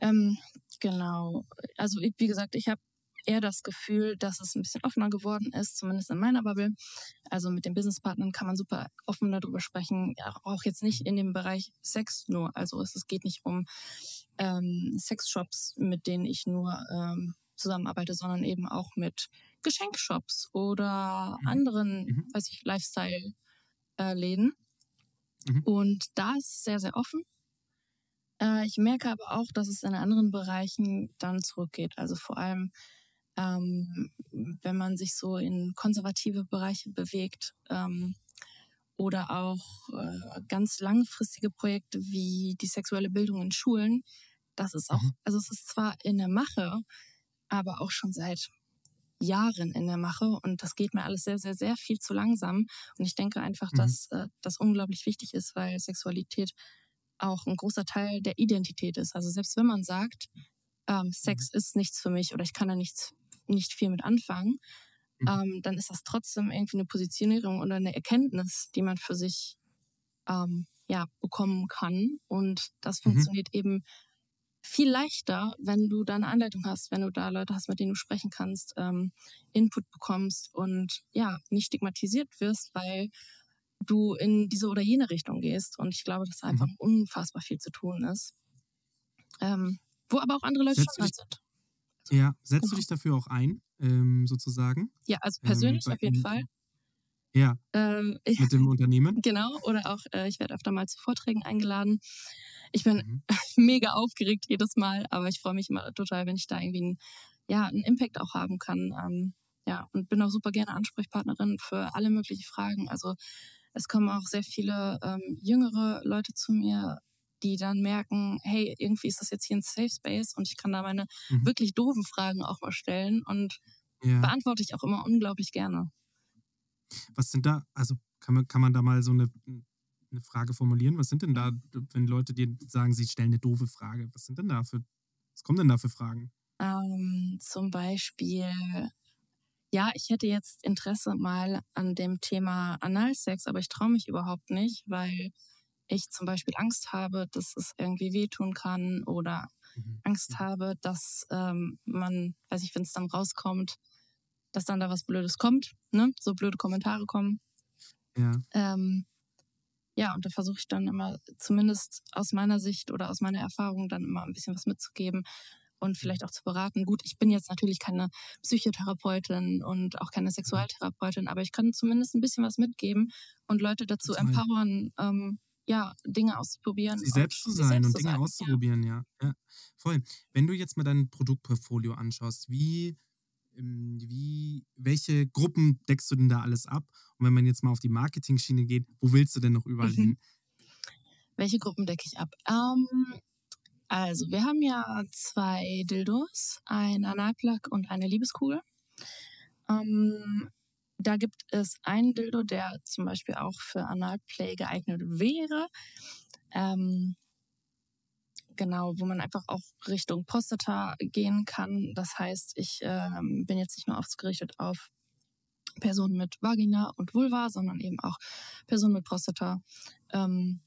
Ähm, genau. Also wie gesagt, ich habe eher das Gefühl, dass es ein bisschen offener geworden ist, zumindest in meiner Bubble. Also mit den Businesspartnern kann man super offen darüber sprechen, auch jetzt nicht in dem Bereich Sex nur. Also es, es geht nicht um ähm, Sexshops, mit denen ich nur ähm, zusammenarbeite, sondern eben auch mit Geschenkshops oder Mhm. anderen, Mhm. weiß ich, Lifestyle-Läden. Mhm. Und da ist es sehr, sehr offen. Äh, ich merke aber auch, dass es in anderen Bereichen dann zurückgeht. Also vor allem, ähm, wenn man sich so in konservative Bereiche bewegt ähm, oder auch äh, ganz langfristige Projekte wie die sexuelle Bildung in Schulen. Das ist auch, Mhm. also es ist zwar in der Mache, aber auch schon seit Jahren in der Mache und das geht mir alles sehr, sehr, sehr viel zu langsam. Und ich denke einfach, Mhm. dass äh, das unglaublich wichtig ist, weil Sexualität auch ein großer Teil der Identität ist. Also selbst wenn man sagt, ähm, Sex ist nichts für mich oder ich kann da nichts, nicht viel mit anfangen, Mhm. ähm, dann ist das trotzdem irgendwie eine Positionierung oder eine Erkenntnis, die man für sich ähm, ja, bekommen kann. Und das Mhm. funktioniert eben viel leichter, wenn du da eine Anleitung hast, wenn du da Leute hast, mit denen du sprechen kannst, ähm, Input bekommst und ja, nicht stigmatisiert wirst, weil du in diese oder jene Richtung gehst. Und ich glaube, dass da einfach Mhm. unfassbar viel zu tun ist. Ähm, wo aber auch andere Leute schon dran sind. Ja, setzt du Genau. dich dafür auch ein, ähm, sozusagen? Ja, also Ähm, persönlich bei- auf jeden Fall. Ja, Ähm, <laughs> ich, mit dem Unternehmen? genau, oder auch, äh, ich werde öfter mal zu Vorträgen eingeladen. Ich bin Mhm. <laughs> mega aufgeregt jedes Mal, aber ich freue mich immer total, wenn ich da irgendwie einen, ja, einen Impact auch haben kann. Ähm, ja, und bin auch super gerne Ansprechpartnerin für alle möglichen Fragen. Also es kommen auch sehr viele ähm, jüngere Leute zu mir, die dann merken, hey, irgendwie ist das jetzt hier ein Safe Space und ich kann da meine Mhm. wirklich doofen Fragen auch mal stellen und Ja. beantworte ich auch immer unglaublich gerne. Was sind da, also kann man, kann man da mal so eine, eine Frage formulieren? Was sind denn da, wenn Leute dir sagen, sie stellen eine doofe Frage, was sind denn da für, was kommen denn da für Fragen? Ähm, zum Beispiel, ja, ich hätte jetzt Interesse mal an dem Thema Analsex, aber ich traue mich überhaupt nicht, weil ich zum Beispiel Angst habe, dass es irgendwie wehtun kann oder Mhm. Angst habe, dass ähm, man, weiß ich, wenn es dann rauskommt, dass dann da was Blödes kommt, ne? So blöde Kommentare kommen. Ja. Ähm, ja, und da versuche ich dann immer, zumindest aus meiner Sicht oder aus meiner Erfahrung, dann immer ein bisschen was mitzugeben und vielleicht auch zu beraten. Gut, ich bin jetzt natürlich keine Psychotherapeutin und auch keine Sexualtherapeutin, aber ich kann zumindest ein bisschen was mitgeben und Leute dazu empowern, ähm, ja, Dinge auszuprobieren. Sie selbst zu sein selbst und Dinge sein, ja. auszuprobieren, ja. ja. Voll. Wenn du jetzt mal dein Produktportfolio anschaust, wie, ähm, wie, welche Gruppen deckst du denn da alles ab? Und wenn man jetzt mal auf die Marketing-Schiene geht, wo willst du denn noch überall Mhm. hin? Welche Gruppen decke ich ab? Ähm, also, wir haben ja zwei Dildos, ein Analplug und eine Liebeskugel. Ähm, da gibt es einen Dildo, der zum Beispiel auch für Analplay geeignet wäre. Ähm, genau, wo man einfach auch Richtung Prostata gehen kann. Das heißt, ich ähm, bin jetzt nicht nur ausgerichtet auf Personen mit Vagina und Vulva, sondern eben auch Personen mit Prostata. Ähm,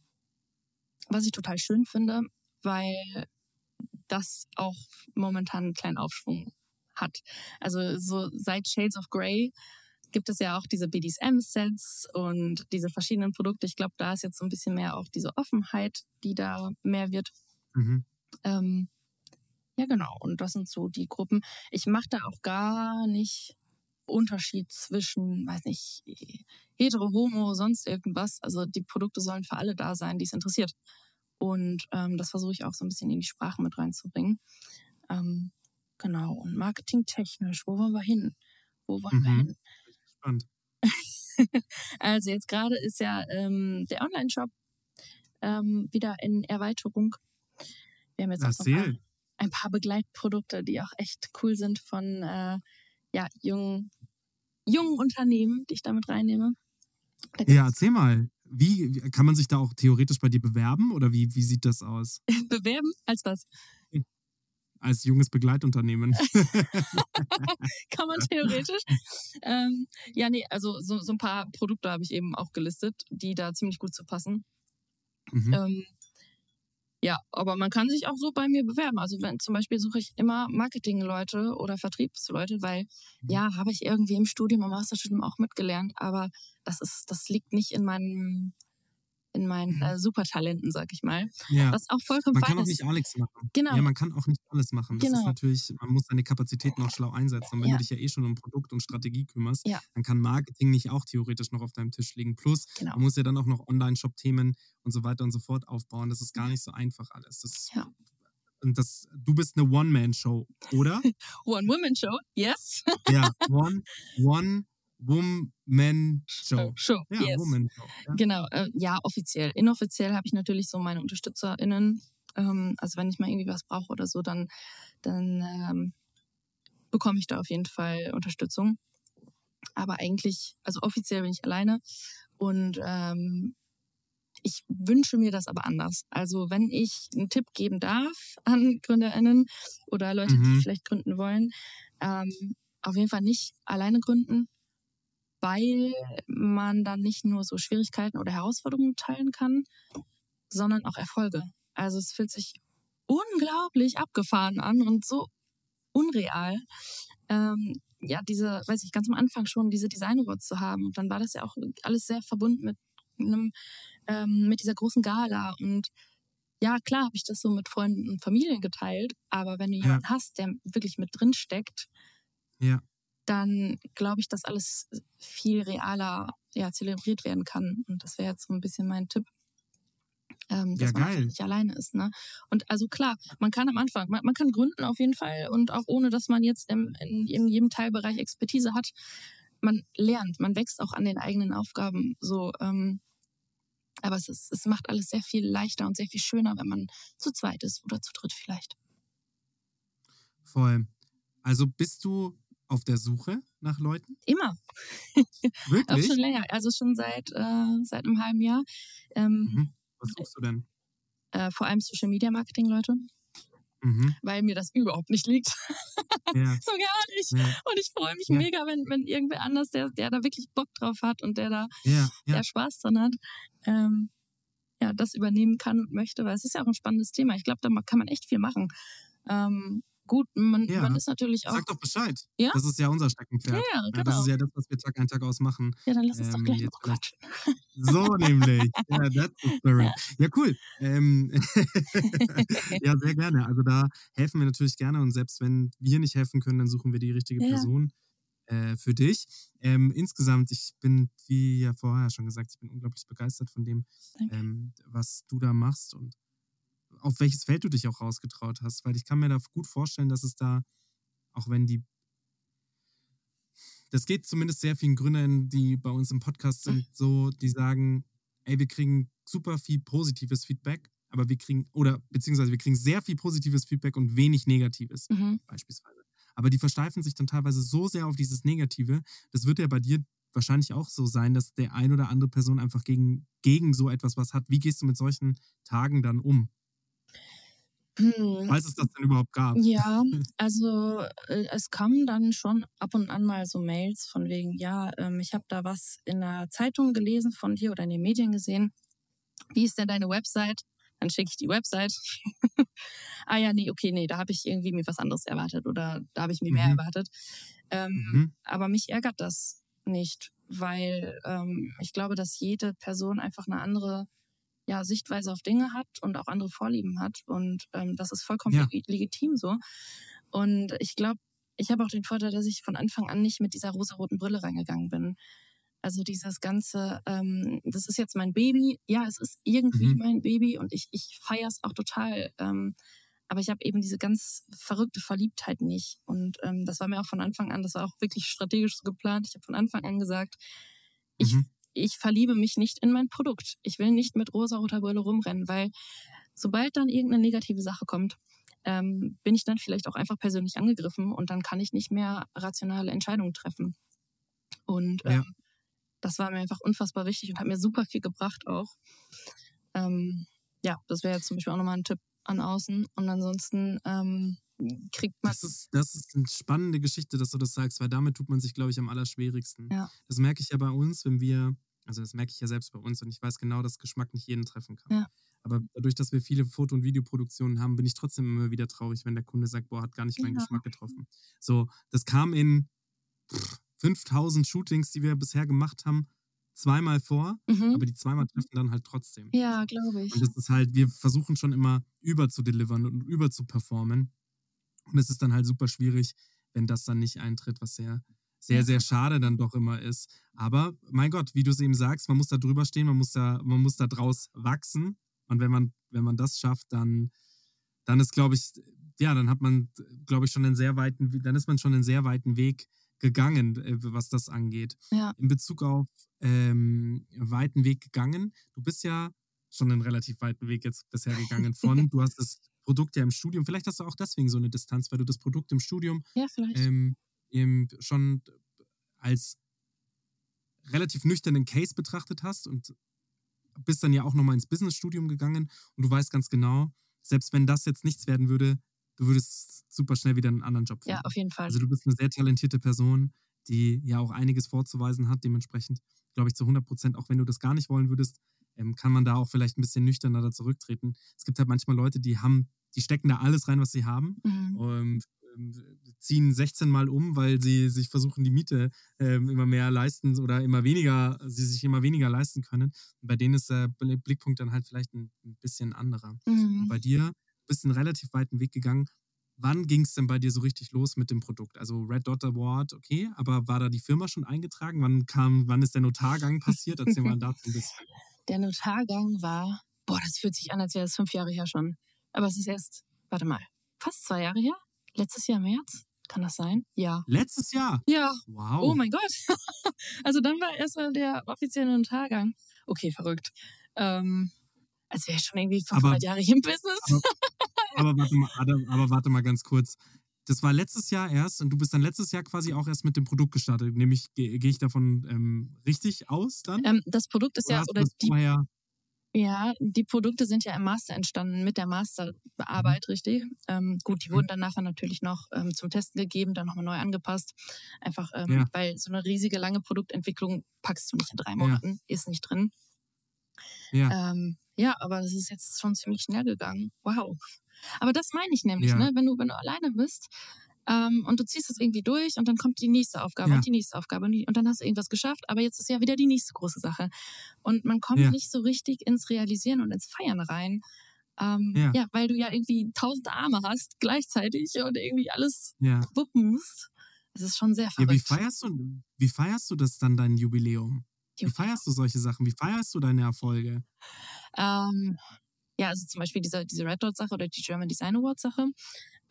was ich total schön finde, weil das auch momentan einen kleinen Aufschwung hat. Also so seit Shades of Grey gibt es ja auch diese BDSM-Sets und diese verschiedenen Produkte. Ich glaube, da ist jetzt so ein bisschen mehr auch diese Offenheit, die da mehr wird. Mhm. Ähm, ja, genau. Und das sind so die Gruppen. Ich mache da auch gar nicht Unterschied zwischen, weiß nicht, hetero, homo, sonst irgendwas. Also die Produkte sollen für alle da sein, die es interessiert. Und ähm, das versuche ich auch so ein bisschen in die Sprache mit reinzubringen. Ähm, genau. Und marketingtechnisch, wo wollen wir hin? Wo wollen wir Mhm. hin? Spannend. <laughs> Also jetzt gerade ist ja ähm, der Online-Shop ähm, wieder in Erweiterung. Wir haben jetzt auch ein paar, ein paar Begleitprodukte, die auch echt cool sind von äh, ja, jungen, jungen Unternehmen, die ich damit reinnehme. Da Ja, erzähl mal. Wie wie- kann man sich da auch theoretisch bei dir bewerben oder wie, wie sieht das aus? <laughs> bewerben als was? Als junges Begleitunternehmen. <laughs> Kann man <laughs> theoretisch. ähm, ja, nee, also so, so ein paar Produkte habe ich eben auch gelistet, die da ziemlich gut zu passen. mhm. Ähm, ja, aber man kann sich auch so bei mir bewerben. Also wenn zum Beispiel suche ich immer Marketingleute oder Vertriebsleute, weil Mhm. ja, habe ich irgendwie im Studium, im Masterstudium auch mitgelernt, aber das ist, das liegt nicht in meinem, in meinen Mhm. äh, Supertalenten, sag ich mal. Ja. Was auch vollkommen Man fein kann auch ist. nicht alles machen. Genau. Ja, man kann auch nicht alles machen. Das ist Genau. natürlich, man muss seine Kapazitäten auch schlau einsetzen. Und wenn Ja. du dich ja eh schon um Produkt und Strategie kümmerst, Ja. dann kann Marketing nicht auch theoretisch noch auf deinem Tisch liegen. Plus, Genau. man muss ja dann auch noch Online-Shop-Themen und so weiter und so fort aufbauen. Das ist gar nicht so einfach alles. Das, Ja. Und das, du bist eine One-Man-Show, oder? <laughs> One-Woman-Show, yes. ja, One, One-Woman-Show. Show, Ja, yes. Woman-Show. Ja. Genau, äh, ja, offiziell. Inoffiziell habe ich natürlich so meine UnterstützerInnen. Ähm, also wenn ich mal irgendwie was brauche oder so, dann, dann ähm, bekomme ich da auf jeden Fall Unterstützung. Aber eigentlich, also offiziell bin ich alleine und ähm, ich wünsche mir das aber anders. Also wenn ich einen Tipp geben darf an GründerInnen oder Leute, Mhm. die vielleicht gründen wollen, ähm, auf jeden Fall nicht alleine gründen, weil man dann nicht nur so Schwierigkeiten oder Herausforderungen teilen kann, sondern auch Erfolge. Also es fühlt sich unglaublich abgefahren an und so unreal. Ähm, ja, diese, weiß ich, ganz am Anfang schon diese Design Awards zu haben. Und dann war das ja auch alles sehr verbunden mit einem, ähm, mit dieser großen Gala. Und ja, klar habe ich das so mit Freunden und Familien geteilt, aber wenn du Ja. jemanden hast, der wirklich mit drin steckt, Ja. Dann glaube ich, dass alles viel realer ja, zelebriert werden kann. Und das wäre jetzt so ein bisschen mein Tipp. Ähm, dass Ja, man geil. nicht alleine ist. Ne? Und also klar, man kann am Anfang, man, man kann gründen auf jeden Fall und auch ohne, dass man jetzt im, in, in jedem Teilbereich Expertise hat. Man lernt, man wächst auch an den eigenen Aufgaben so. Ähm, aber es, ist, es macht alles sehr viel leichter und sehr viel schöner, wenn man zu zweit ist oder zu dritt vielleicht. Voll. Also bist du auf der Suche nach Leuten? Immer. <laughs> Auch Wirklich? schon länger, also schon seit, äh, seit einem halben Jahr. Ähm, Mhm. Was suchst du denn? äh, vor allem Social Media Marketing Leute, Mhm. weil mir das überhaupt nicht liegt. Ja. <laughs> so gar nicht. Ja. Und ich freue mich Ja. mega, wenn, wenn irgendwer anders, der, der da wirklich Bock drauf hat und der da der Spaß dran hat, ähm, ja, das übernehmen kann und möchte, weil es ist ja auch ein spannendes Thema. Ich glaube, da kann man echt viel machen. Ähm, gut, man, Ja. man ist natürlich auch. Sag doch Bescheid. Ja? Das ist ja unser Steckenpferd. Ja, ja, Ja, das genau. ist ja das, was wir Tag ein, Tag aus machen. ja, dann lass uns doch ähm, gleich jetzt noch quatschen. So nämlich. <laughs> Ja, that's the spirit. Ja, cool. Ähm, <laughs> ja, sehr gerne. Also da helfen wir natürlich gerne und selbst wenn wir nicht helfen können, dann suchen wir die richtige Ja. Person äh, für dich. Ähm, insgesamt, ich bin, wie ja vorher schon gesagt, ich bin unglaublich begeistert von dem, ähm, was du da machst und auf welches Feld du dich auch rausgetraut hast, weil ich kann mir da gut vorstellen, dass es da, auch wenn die das geht zumindest sehr vielen Gründern, die bei uns im Podcast sind, so, die sagen, ey, wir kriegen super viel positives Feedback, aber wir kriegen, oder beziehungsweise wir kriegen sehr viel positives Feedback und wenig negatives, Mhm. beispielsweise. Aber die versteifen sich dann teilweise so sehr auf dieses Negative, das wird ja bei dir wahrscheinlich auch so sein, dass der ein oder andere Person einfach gegen, gegen so etwas was hat. Wie gehst du mit solchen Tagen dann um? Hm. Falls es das denn überhaupt gab. Ja, <laughs> also äh, es kamen dann schon ab und an mal so Mails von wegen, ja, ähm, ich habe da was in der Zeitung gelesen von dir oder in den Medien gesehen. Wie ist denn deine Website? Dann schicke ich die Website. <laughs> ah ja, nee, okay, nee, da habe ich irgendwie mir was anderes erwartet oder da habe ich mir mehr Mhm. erwartet. Ähm, Mhm. aber mich ärgert das nicht, weil ähm, ich glaube, dass jede Person einfach eine andere ja, Sichtweise auf Dinge hat und auch andere Vorlieben hat. Und ähm, das ist vollkommen Ja. legi- legitim so. Und ich glaube, ich habe auch den Vorteil, dass ich von Anfang an nicht mit dieser rosaroten Brille reingegangen bin. Also dieses ganze, ähm, das ist jetzt mein Baby. Ja, es ist irgendwie Mhm. mein Baby und ich, ich feiere es auch total. Ähm, aber ich habe eben diese ganz verrückte Verliebtheit nicht. Und ähm, das war mir auch von Anfang an, das war auch wirklich strategisch so geplant. Ich habe von Anfang an gesagt, ich, Mhm. Ich verliebe mich nicht in mein Produkt. Ich will nicht mit rosa-roter Brille rumrennen, weil sobald dann irgendeine negative Sache kommt, ähm, bin ich dann vielleicht auch einfach persönlich angegriffen und dann kann ich nicht mehr rationale Entscheidungen treffen. Und Ja. ähm, das war mir einfach unfassbar wichtig und hat mir super viel gebracht auch. Ähm, ja, das wäre jetzt zum Beispiel auch nochmal ein Tipp an außen. Und ansonsten ähm, kriegt man. Das ist, das ist eine spannende Geschichte, dass du das sagst, weil damit tut man sich, glaube ich, am allerschwierigsten. Ja. Das merke ich ja bei uns, wenn wir, also das merke ich ja selbst bei uns und ich weiß genau, dass Geschmack nicht jeden treffen kann. Ja. Aber dadurch, dass wir viele Foto- und Videoproduktionen haben, bin ich trotzdem immer wieder traurig, wenn der Kunde sagt, boah, hat gar nicht meinen Ja. Geschmack getroffen. So, das kam in pff, 5000 Shootings, die wir bisher gemacht haben, zweimal vor, Mhm. aber die zweimal treffen dann halt trotzdem. Ja, glaube ich. Und das ist halt, wir versuchen schon immer über zu delivern und über zu performen. Und es ist dann halt super schwierig, wenn das dann nicht eintritt, was sehr, sehr, sehr schade dann doch immer ist. Aber mein Gott, wie du es eben sagst, man muss da drüber stehen, man muss da, man muss da draus wachsen. Und wenn man, wenn man das schafft, dann, dann ist, glaube ich, ja, dann hat man, glaube ich, schon einen sehr weiten, dann ist man schon einen sehr weiten Weg gegangen, äh, was das angeht. Ja. In Bezug auf ähm, weiten Weg gegangen. Du bist ja schon einen relativ weiten Weg jetzt bisher gegangen <laughs> von, du hast das Produkt ja im Studium, vielleicht hast du auch deswegen so eine Distanz, weil du das Produkt im Studium Ja, ähm, schon als relativ nüchternen Case betrachtet hast und bist dann ja auch nochmal ins Businessstudium gegangen und du weißt ganz genau, selbst wenn das jetzt nichts werden würde, du würdest super schnell wieder einen anderen Job finden. ja, auf jeden Fall. Also du bist eine sehr talentierte Person, die ja auch einiges vorzuweisen hat. Dementsprechend glaube ich zu 100 Prozent, auch wenn du das gar nicht wollen würdest, ähm, kann man da auch vielleicht ein bisschen nüchterner da zurücktreten. Es gibt halt manchmal Leute, die haben, die stecken da alles rein, was sie haben mhm. und ähm, ziehen 16 Mal um, weil sie sich versuchen, die Miete ähm, immer mehr leisten oder immer weniger, sie sich immer weniger leisten können. Und bei denen ist der Bl- Blickpunkt dann halt vielleicht ein, ein bisschen anderer. Mhm. bei dir bist du einen relativ weiten Weg gegangen. Wann ging es denn bei dir so richtig los mit dem Produkt? Also Red Dot Award, okay, aber war da die Firma schon eingetragen? Wann kam, wann ist der Notargang passiert? Erzähl mal dazu ein bisschen. Der Notargang war, boah, das fühlt sich an, als wäre es fünf Jahre her schon. Aber es ist erst, warte mal, fast zwei Jahre her? Letztes Jahr März? Kann das sein? Ja. Letztes Jahr. Ja. Wow. Oh mein Gott. <laughs> also dann war erstmal der offizielle Notargang. Okay, verrückt. Ähm, als wäre ich schon irgendwie 500 Aber- Jahre hier im Business. Aber, aber, warte mal, aber, aber warte mal ganz kurz. Das war letztes Jahr erst und du bist dann letztes Jahr quasi auch erst mit dem Produkt gestartet. Nämlich gehe geh ich davon ähm, richtig aus dann? ähm, das Produkt ist Oder ja, oder die vorher? Ja, die Produkte sind ja im Master entstanden mit der Mhm. Masterarbeit, richtig. Ähm, gut, die wurden dann nachher natürlich noch ähm, zum Testen gegeben, dann nochmal neu angepasst. Einfach, ähm, Ja. weil so eine riesige lange Produktentwicklung packst du nicht in drei Ja. Monaten, ist nicht drin. Ja. Ähm, ja, aber das ist jetzt schon ziemlich schnell gegangen. Wow. Aber das meine ich nämlich, Ja. ne? Wenn du, wenn du alleine bist ähm, und du ziehst es irgendwie durch und dann kommt die nächste Aufgabe Ja. und die nächste Aufgabe und, die, und dann hast du irgendwas geschafft, aber jetzt ist ja wieder die nächste große Sache. Und man kommt Ja. nicht so richtig ins Realisieren und ins Feiern rein. Ähm, Ja. weil du ja irgendwie tausend Arme hast gleichzeitig und irgendwie alles wuppen musst. Das ist schon sehr verrückt. wie, feierst du, wie feierst du das dann, dein Jubiläum? Wie feierst du solche Sachen? Wie feierst du deine Erfolge? Ähm, ja, also zum Beispiel diese, diese Red Dot Sache oder die German Design Award Sache.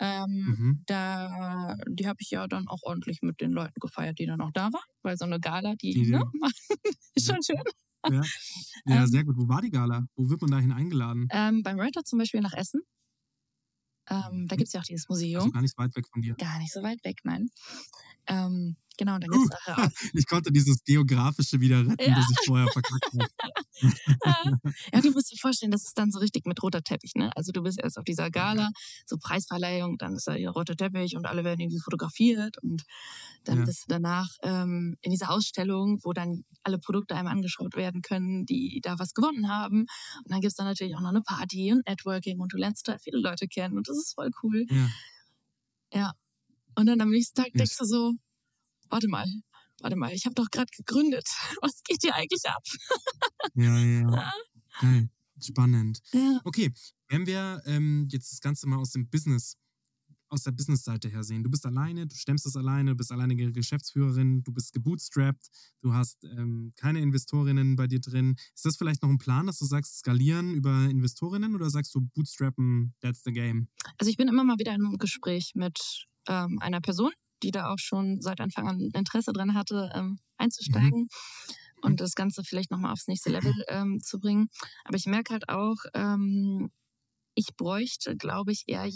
Ähm, Mhm. da, die habe ich ja dann auch ordentlich mit den Leuten gefeiert, die dann auch da waren, weil so eine Gala, die, Die- ne, ist <laughs> schon schön. Ja, ja Ähm, sehr gut. Wo war die Gala? Wo wird man dahin eingeladen? Ähm, beim Red Dot zum Beispiel nach Essen. Ähm, da Mhm. gibt's ja auch dieses Museum. Also gar nicht weit weg von dir. Gar nicht so weit weg, nein. Ähm, genau, dann Uh, gibt's nachher auch <laughs> Ich konnte dieses Geografische wieder retten, Ja. das ich vorher verkackt habe. <laughs> ja, du musst dir vorstellen, das ist dann so richtig mit roter Teppich, ne? Also du bist erst auf dieser Gala, so Preisverleihung, dann ist da der rote Teppich und alle werden irgendwie fotografiert und dann Ja. bist du danach ähm, in dieser Ausstellung, wo dann alle Produkte einmal angeschaut werden können, die da was gewonnen haben. Und dann gibt's dann natürlich auch noch eine Party und Networking und du lernst da viele Leute kennen und das ist voll cool. Ja. Ja. Und dann am nächsten Tag denkst du so, warte mal, warte mal, ich habe doch gerade gegründet. <laughs> Was geht hier eigentlich ab? Ja, ja. Geil. <laughs> Spannend. Ja. Okay, wenn wir ähm, jetzt das Ganze mal aus dem Business, aus der Business-Seite her sehen. Du bist alleine, du stemmst es alleine, du bist alleinige Geschäftsführerin, du bist gebootstrapped, du hast ähm, keine Investorinnen bei dir drin. Ist das vielleicht noch ein Plan, dass du sagst, skalieren über Investorinnen oder sagst du bootstrappen, that's the game? Also ich bin immer mal wieder in einem Gespräch mit ähm, einer Person, die da auch schon seit Anfang an Interesse dran hatte, ähm, einzusteigen und das Ganze vielleicht nochmal aufs nächste Level <clears throat> ähm, zu bringen. Aber ich merke halt auch, ähm, ich bräuchte, glaube ich, eher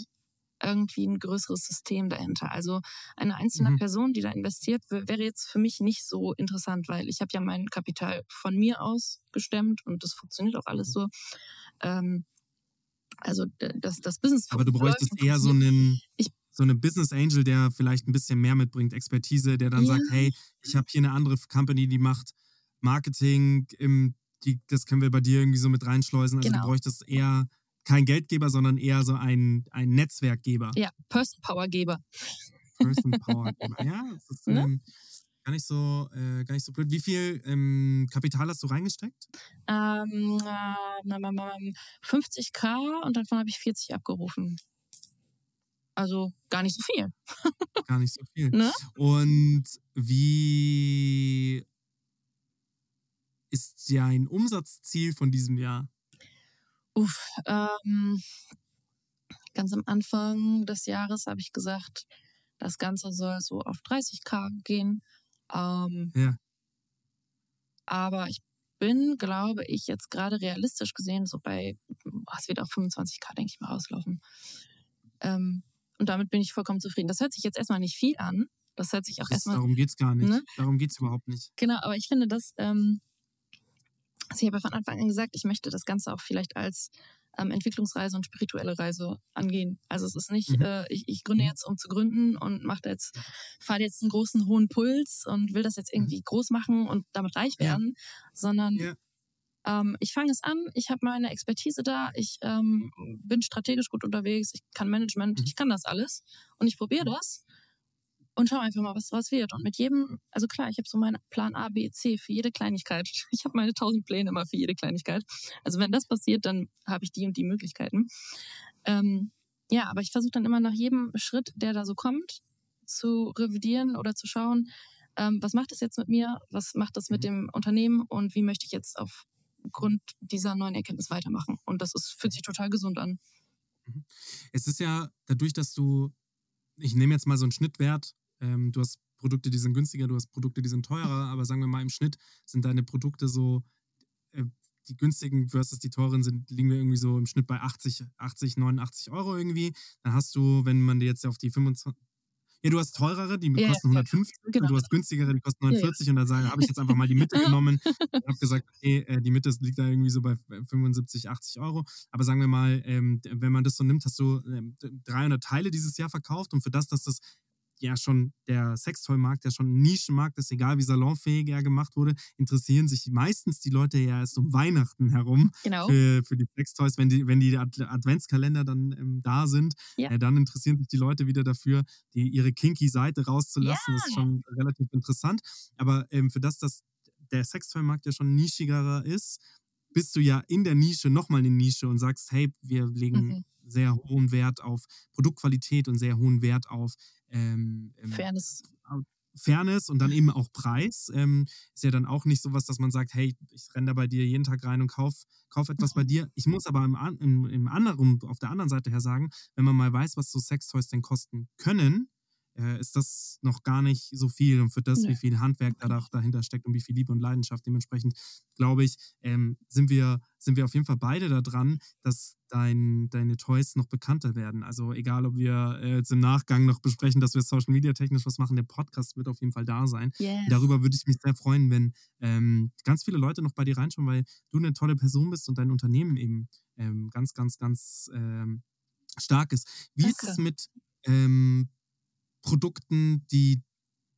irgendwie ein größeres System dahinter. Also eine einzelne Mhm. Person, die da investiert, wäre jetzt für mich nicht so interessant, weil ich habe ja mein Kapital von mir aus gestemmt und das funktioniert auch alles so. Ähm, also das, das Business Aber du bräuchtest eher so einen, Ich- so eine Business Angel, der vielleicht ein bisschen mehr mitbringt, Expertise, der dann Ja. sagt, hey, ich habe hier eine andere Company, die macht Marketing, im, die, das können wir bei dir irgendwie so mit reinschleusen. Also Genau. du bräuchtest eher kein Geldgeber, sondern eher so ein, ein Netzwerkgeber. Ja, Person Power Geber. Person <laughs> Power Geber. Ja, das ist, Ne? ähm, gar nicht so, äh, gar nicht so blöd. Wie viel ähm, Kapital hast du reingesteckt? Ähm, äh, 50k und davon habe ich 40 abgerufen. Also gar nicht so viel. <laughs> Gar nicht so viel. Ne? Und wie ist dein Umsatzziel von diesem Jahr? Uff, ähm, ganz am Anfang des Jahres habe ich gesagt, das Ganze soll so auf 30k gehen. Ähm, Ja. Aber ich bin, glaube ich, jetzt gerade realistisch gesehen so bei, es wird auf 25k, denke ich mal, rauslaufen. Ähm, und damit bin ich vollkommen zufrieden. Das hört sich jetzt erstmal nicht viel an. Das hört sich auch Das, erstmal darum geht's gar nicht. Ne? Darum geht's überhaupt nicht. Genau, aber ich finde das, ähm, also ich habe ja von Anfang an gesagt, ich möchte das Ganze auch vielleicht als ähm, Entwicklungsreise und spirituelle Reise angehen. Also es ist nicht, Mhm. äh, ich, ich gründe jetzt, um zu gründen und mache jetzt, fahre jetzt einen großen hohen Puls und will das jetzt irgendwie groß machen und damit reich Mhm. Ja. werden, sondern Ja. Ähm, ich fange es an, ich habe meine Expertise da, ich ähm, bin strategisch gut unterwegs, ich kann Management, Mhm. ich kann das alles und ich probiere das und schau einfach mal, was was wird. Und mit jedem, also klar, ich habe so meinen Plan A, B, C für jede Kleinigkeit. <laughs> Ich habe meine tausend Pläne immer für jede Kleinigkeit. Also wenn das passiert, dann habe ich die und die Möglichkeiten. Ähm, ja, aber ich versuche dann immer nach jedem Schritt, der da so kommt, zu revidieren oder zu schauen, ähm, was macht das jetzt mit mir, was macht das mit Mhm. dem Unternehmen und wie möchte ich jetzt aufgrund dieser neuen Erkenntnis weitermachen. Und das ist, fühlt sich total gesund an. Es ist ja dadurch, dass du, ich nehme jetzt mal so einen Schnittwert, ähm, du hast Produkte, die sind günstiger, du hast Produkte, die sind teurer, aber sagen wir mal im Schnitt sind deine Produkte so, äh, die günstigen versus die teuren sind, liegen wir irgendwie so im Schnitt bei 80, 80, 89 Euro irgendwie. Dann hast du, wenn man dir jetzt auf die 25, ja, du hast teurere, die Ja, kosten 150 genau. und du hast günstigere, die kosten Ja, ja. 49 und da habe ich jetzt einfach mal die Mitte <laughs> genommen und habe gesagt, okay, äh, die Mitte liegt da irgendwie so bei 75, 80 Euro. Aber sagen wir mal, ähm, wenn man das so nimmt, hast du ähm, d- 300 Teile dieses Jahr verkauft und für das, dass das ja schon der Sextoy-Markt, der schon ein Nischenmarkt ist, egal wie salonfähig er gemacht wurde, interessieren sich meistens die Leute ja erst um Weihnachten herum Genau. für, für die Sextoys, wenn die, wenn die Ad Adventskalender dann ähm, da sind, Ja. äh, dann interessieren sich die Leute wieder dafür, die, ihre kinky Seite rauszulassen. Das ist Ja. schon relativ interessant. Aber ähm, für das, dass der Sextoy-Markt ja schon nischigerer ist, bist du ja in der Nische nochmal eine Nische und sagst, hey, wir legen Mhm. Sehr hohen Wert auf Produktqualität und sehr hohen Wert auf ähm, ähm, Fairness. Fairness und dann eben auch Preis. Ähm, ist ja dann auch nicht sowas, dass man sagt, hey, ich renne da bei dir jeden Tag rein und kauf, kauf etwas bei dir. Ich muss aber im, im, im anderen, auf der anderen Seite her sagen, wenn man mal weiß, was so Sextoys denn kosten können, äh, ist das noch gar nicht so viel. Und für das, Nö. wie viel Handwerk da da- dahinter steckt und wie viel Liebe und Leidenschaft dementsprechend, glaube ich, ähm, sind, wir, sind wir auf jeden Fall beide da dran, dass dein, deine Toys noch bekannter werden. Also egal, ob wir äh, jetzt im Nachgang noch besprechen, dass wir Social Media technisch was machen, der Podcast wird auf jeden Fall da sein. Yes. Darüber würde ich mich sehr freuen, wenn ähm, ganz viele Leute noch bei dir reinschauen, weil du eine tolle Person bist und dein Unternehmen eben ähm, ganz, ganz, ganz ähm, stark ist. Wie ist Danke. es mit ähm, Produkten, die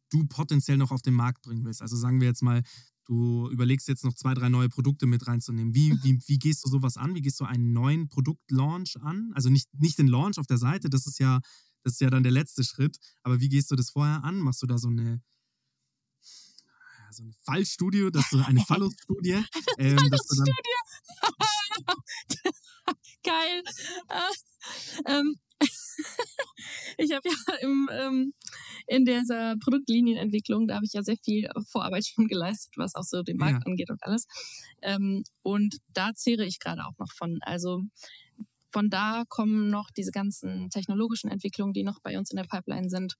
du potenziell noch auf den Markt bringen willst? Also sagen wir jetzt mal, du überlegst jetzt noch zwei, drei neue Produkte mit reinzunehmen. Wie, wie, wie gehst du sowas an? Wie gehst du einen neuen Produktlaunch an? Also nicht, nicht den Launch auf der Seite, das ist ja, das ist ja dann der letzte Schritt. Aber wie gehst du das vorher an? Machst du da so eine so eine Fallstudie, dass du eine Fallus-Studie, <laughs> ähm, dann <laughs> Geil. Äh, ähm, ich habe ja <laughs> im, ähm, in dieser Produktlinienentwicklung, da habe ich ja sehr viel Vorarbeit schon geleistet, was auch so den Markt Ja. angeht und alles. Ähm, und da zehre ich gerade auch noch von. Also von da kommen noch diese ganzen technologischen Entwicklungen, die noch bei uns in der Pipeline sind.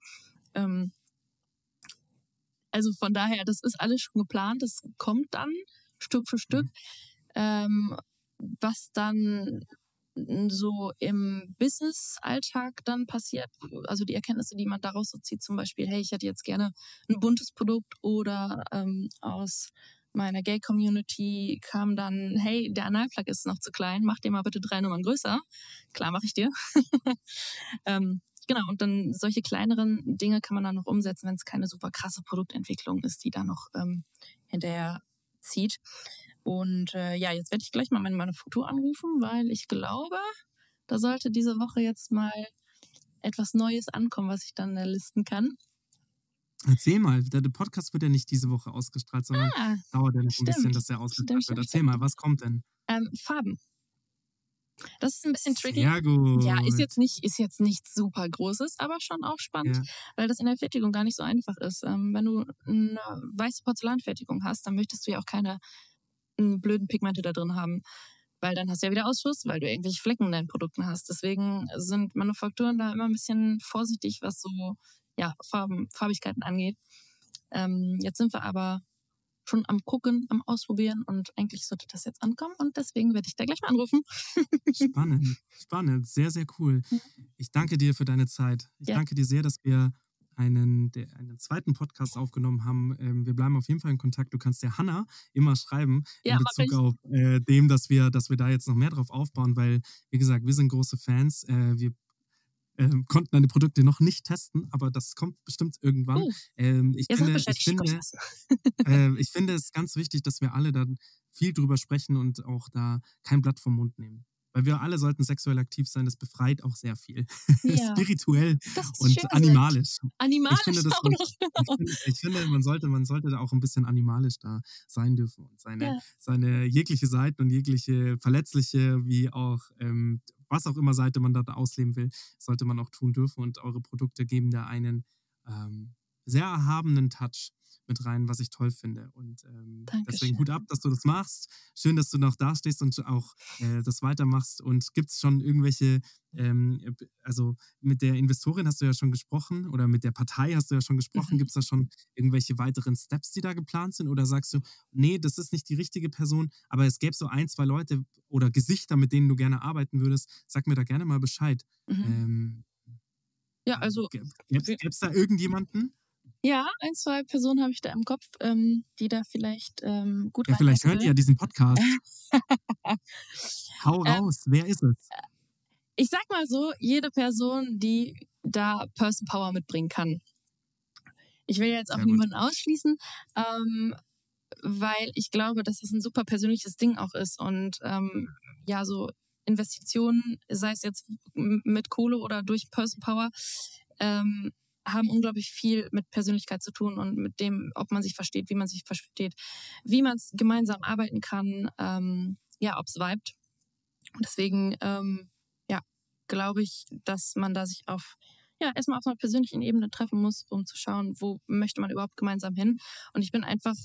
Ähm, also von daher, das ist alles schon geplant, das kommt dann Stück für Stück. Ähm, was dann so im Business-Alltag dann passiert, also die Erkenntnisse, die man daraus so zieht, zum Beispiel, hey, ich hätte jetzt gerne ein buntes Produkt oder ähm, aus meiner Gay-Community kam dann, hey, der Analplug ist noch zu klein, mach den mal bitte drei Nummern größer. Klar, mache ich dir. <laughs> ähm, genau, und dann solche kleineren Dinge kann man dann noch umsetzen, wenn es keine super krasse Produktentwicklung ist, die da noch ähm, hinterher zieht. Und äh, ja, jetzt werde ich gleich mal meine Manufaktur anrufen, weil ich glaube, da sollte diese Woche jetzt mal etwas Neues ankommen, was ich dann listen kann. Erzähl mal, der, Podcast wird ja nicht diese Woche ausgestrahlt, sondern Ah, dauert ja noch ein stimmt. bisschen, dass er Stimmt, ausgestrahlt wird. stimmt, Erzähl mal, was kommt denn? ähm, Farben. Das ist ein bisschen tricky. Sehr gut. Ja, ist jetzt nicht, ist jetzt nichts super Großes, aber schon auch spannend, Ja. weil das in der Fertigung gar nicht so einfach ist. Ähm, wenn du eine weiße Porzellanfertigung hast, dann möchtest du ja auch keine m, blöden Pigmente da drin haben, weil dann hast du ja wieder Ausschuss, weil du irgendwelche Flecken in deinen Produkten hast. Deswegen sind Manufakturen da immer ein bisschen vorsichtig, was so ja, Farben, Farbigkeiten angeht. Ähm, jetzt sind wir aber schon am Gucken, am Ausprobieren und eigentlich sollte das jetzt ankommen und deswegen werde ich da gleich mal anrufen. <laughs> Spannend, spannend, sehr, sehr cool. Ich danke dir für deine Zeit. Ich Ja. danke dir sehr, dass wir einen, der, einen zweiten Podcast aufgenommen haben. Ähm, wir bleiben auf jeden Fall in Kontakt. Du kannst der Hanna immer schreiben Ja, in Bezug auf äh, dem, dass wir, dass wir da jetzt noch mehr drauf aufbauen, weil, wie gesagt, wir sind große Fans. Äh, wir ähm, konnten deine Produkte noch nicht testen, aber das kommt bestimmt irgendwann. Uh, Ähm, ich, finde, ich, finde, was. <laughs> <laughs> äh, ich finde es ganz wichtig, dass wir alle dann viel drüber sprechen und auch da kein Blatt vom Mund nehmen. Weil wir alle sollten sexuell aktiv sein, das befreit auch sehr viel. <laughs> Ja. Spirituell und schön gesagt. animalisch. Animalisch ich finde, das auch man, noch. <laughs> ich, finde, ich finde, man sollte, man sollte da auch ein bisschen animalisch da sein dürfen und seine, Ja. seine jegliche Seite und jegliche verletzliche, wie auch ähm, was auch immer Seite man da ausleben will, sollte man auch tun dürfen. Und eure Produkte geben da einen ähm, sehr erhabenen Touch mit rein, was ich toll finde. Und ähm, deswegen Hut ab, dass du das machst. Schön, dass du noch da stehst und auch äh, das weitermachst. Und gibt es schon irgendwelche, ähm, also mit der Investorin hast du ja schon gesprochen oder mit der Partei hast du ja schon gesprochen. Mhm. Gibt es da schon irgendwelche weiteren Steps, die da geplant sind? Oder sagst du, nee, das ist nicht die richtige Person, aber es gäbe so ein, zwei Leute oder Gesichter, mit denen du gerne arbeiten würdest? Sag mir da gerne mal Bescheid. Mhm. Ähm, Ja, also Gäbe es da irgendjemanden? Ja, ein, zwei Personen habe ich da im Kopf, ähm, die da vielleicht ähm, gut Ja, vielleicht hört ihr ja würden. diesen Podcast. Hau <laughs> Ähm, raus, wer ist es? Ich sag mal so, jede Person, die da Person Power mitbringen kann. Ich will jetzt auch Sehr gut. niemanden ausschließen, ähm, weil ich glaube, dass es ein super persönliches Ding auch ist und ähm, ja, so Investitionen, sei es jetzt mit Kohle oder durch Person Power, ähm, haben unglaublich viel mit Persönlichkeit zu tun und mit dem, ob man sich versteht, wie man sich versteht, wie man gemeinsam arbeiten kann, ähm, ja, ob es vibet. Und deswegen, ähm, ja, glaube ich, dass man da sich auf, ja, erstmal auf einer persönlichen Ebene treffen muss, um zu schauen, wo möchte man überhaupt gemeinsam hin. Und ich bin einfach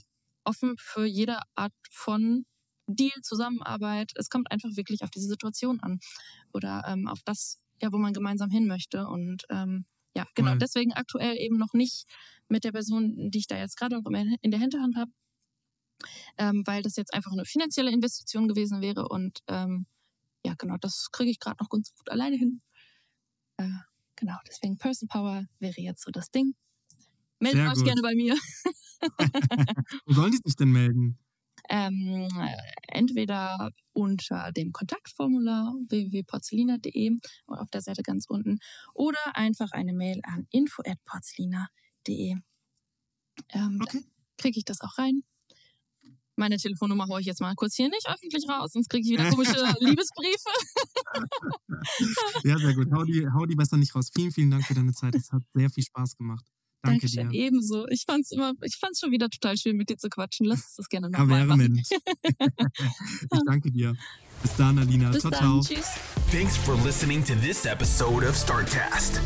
offen für jede Art von Deal, Zusammenarbeit. Es kommt einfach wirklich auf diese Situation an oder ähm, auf das, ja, wo man gemeinsam hin möchte. Und ähm, ja, genau. Voll. Deswegen aktuell eben noch nicht mit der Person, die ich da jetzt gerade noch in der Hinterhand habe, ähm, weil das jetzt einfach eine finanzielle Investition gewesen wäre. Und ähm, ja, genau, das kriege ich gerade noch ganz gut alleine hin. Äh, genau, deswegen Person Power wäre jetzt so das Ding. Meldet Sehr euch gut. gerne bei mir. <laughs> Wo sollen die sich denn melden? Ähm, äh, entweder unter dem Kontaktformular www.porzellina.de oder auf der Seite ganz unten oder einfach eine Mail an info@porzellina.de. Ähm, Okay. Kriege ich das auch rein? Meine Telefonnummer haue ich jetzt mal kurz hier nicht öffentlich raus, sonst kriege ich wieder <laughs> komische Liebesbriefe. Ja, sehr gut. Hau die, hau die besser nicht raus. Vielen, vielen Dank für deine Zeit. Es hat sehr viel Spaß gemacht. Danke Dankeschön, dir. ebenso. Ich fand's immer, ich fand's schon wieder total schön, mit dir zu quatschen. Lass uns das gerne nochmal wäre machen. Mensch. <laughs> ich danke dir. Bis dann, Alina. Bis ciao, dann. ciao. Tschüss. Thanks for listening to this episode of StartCast.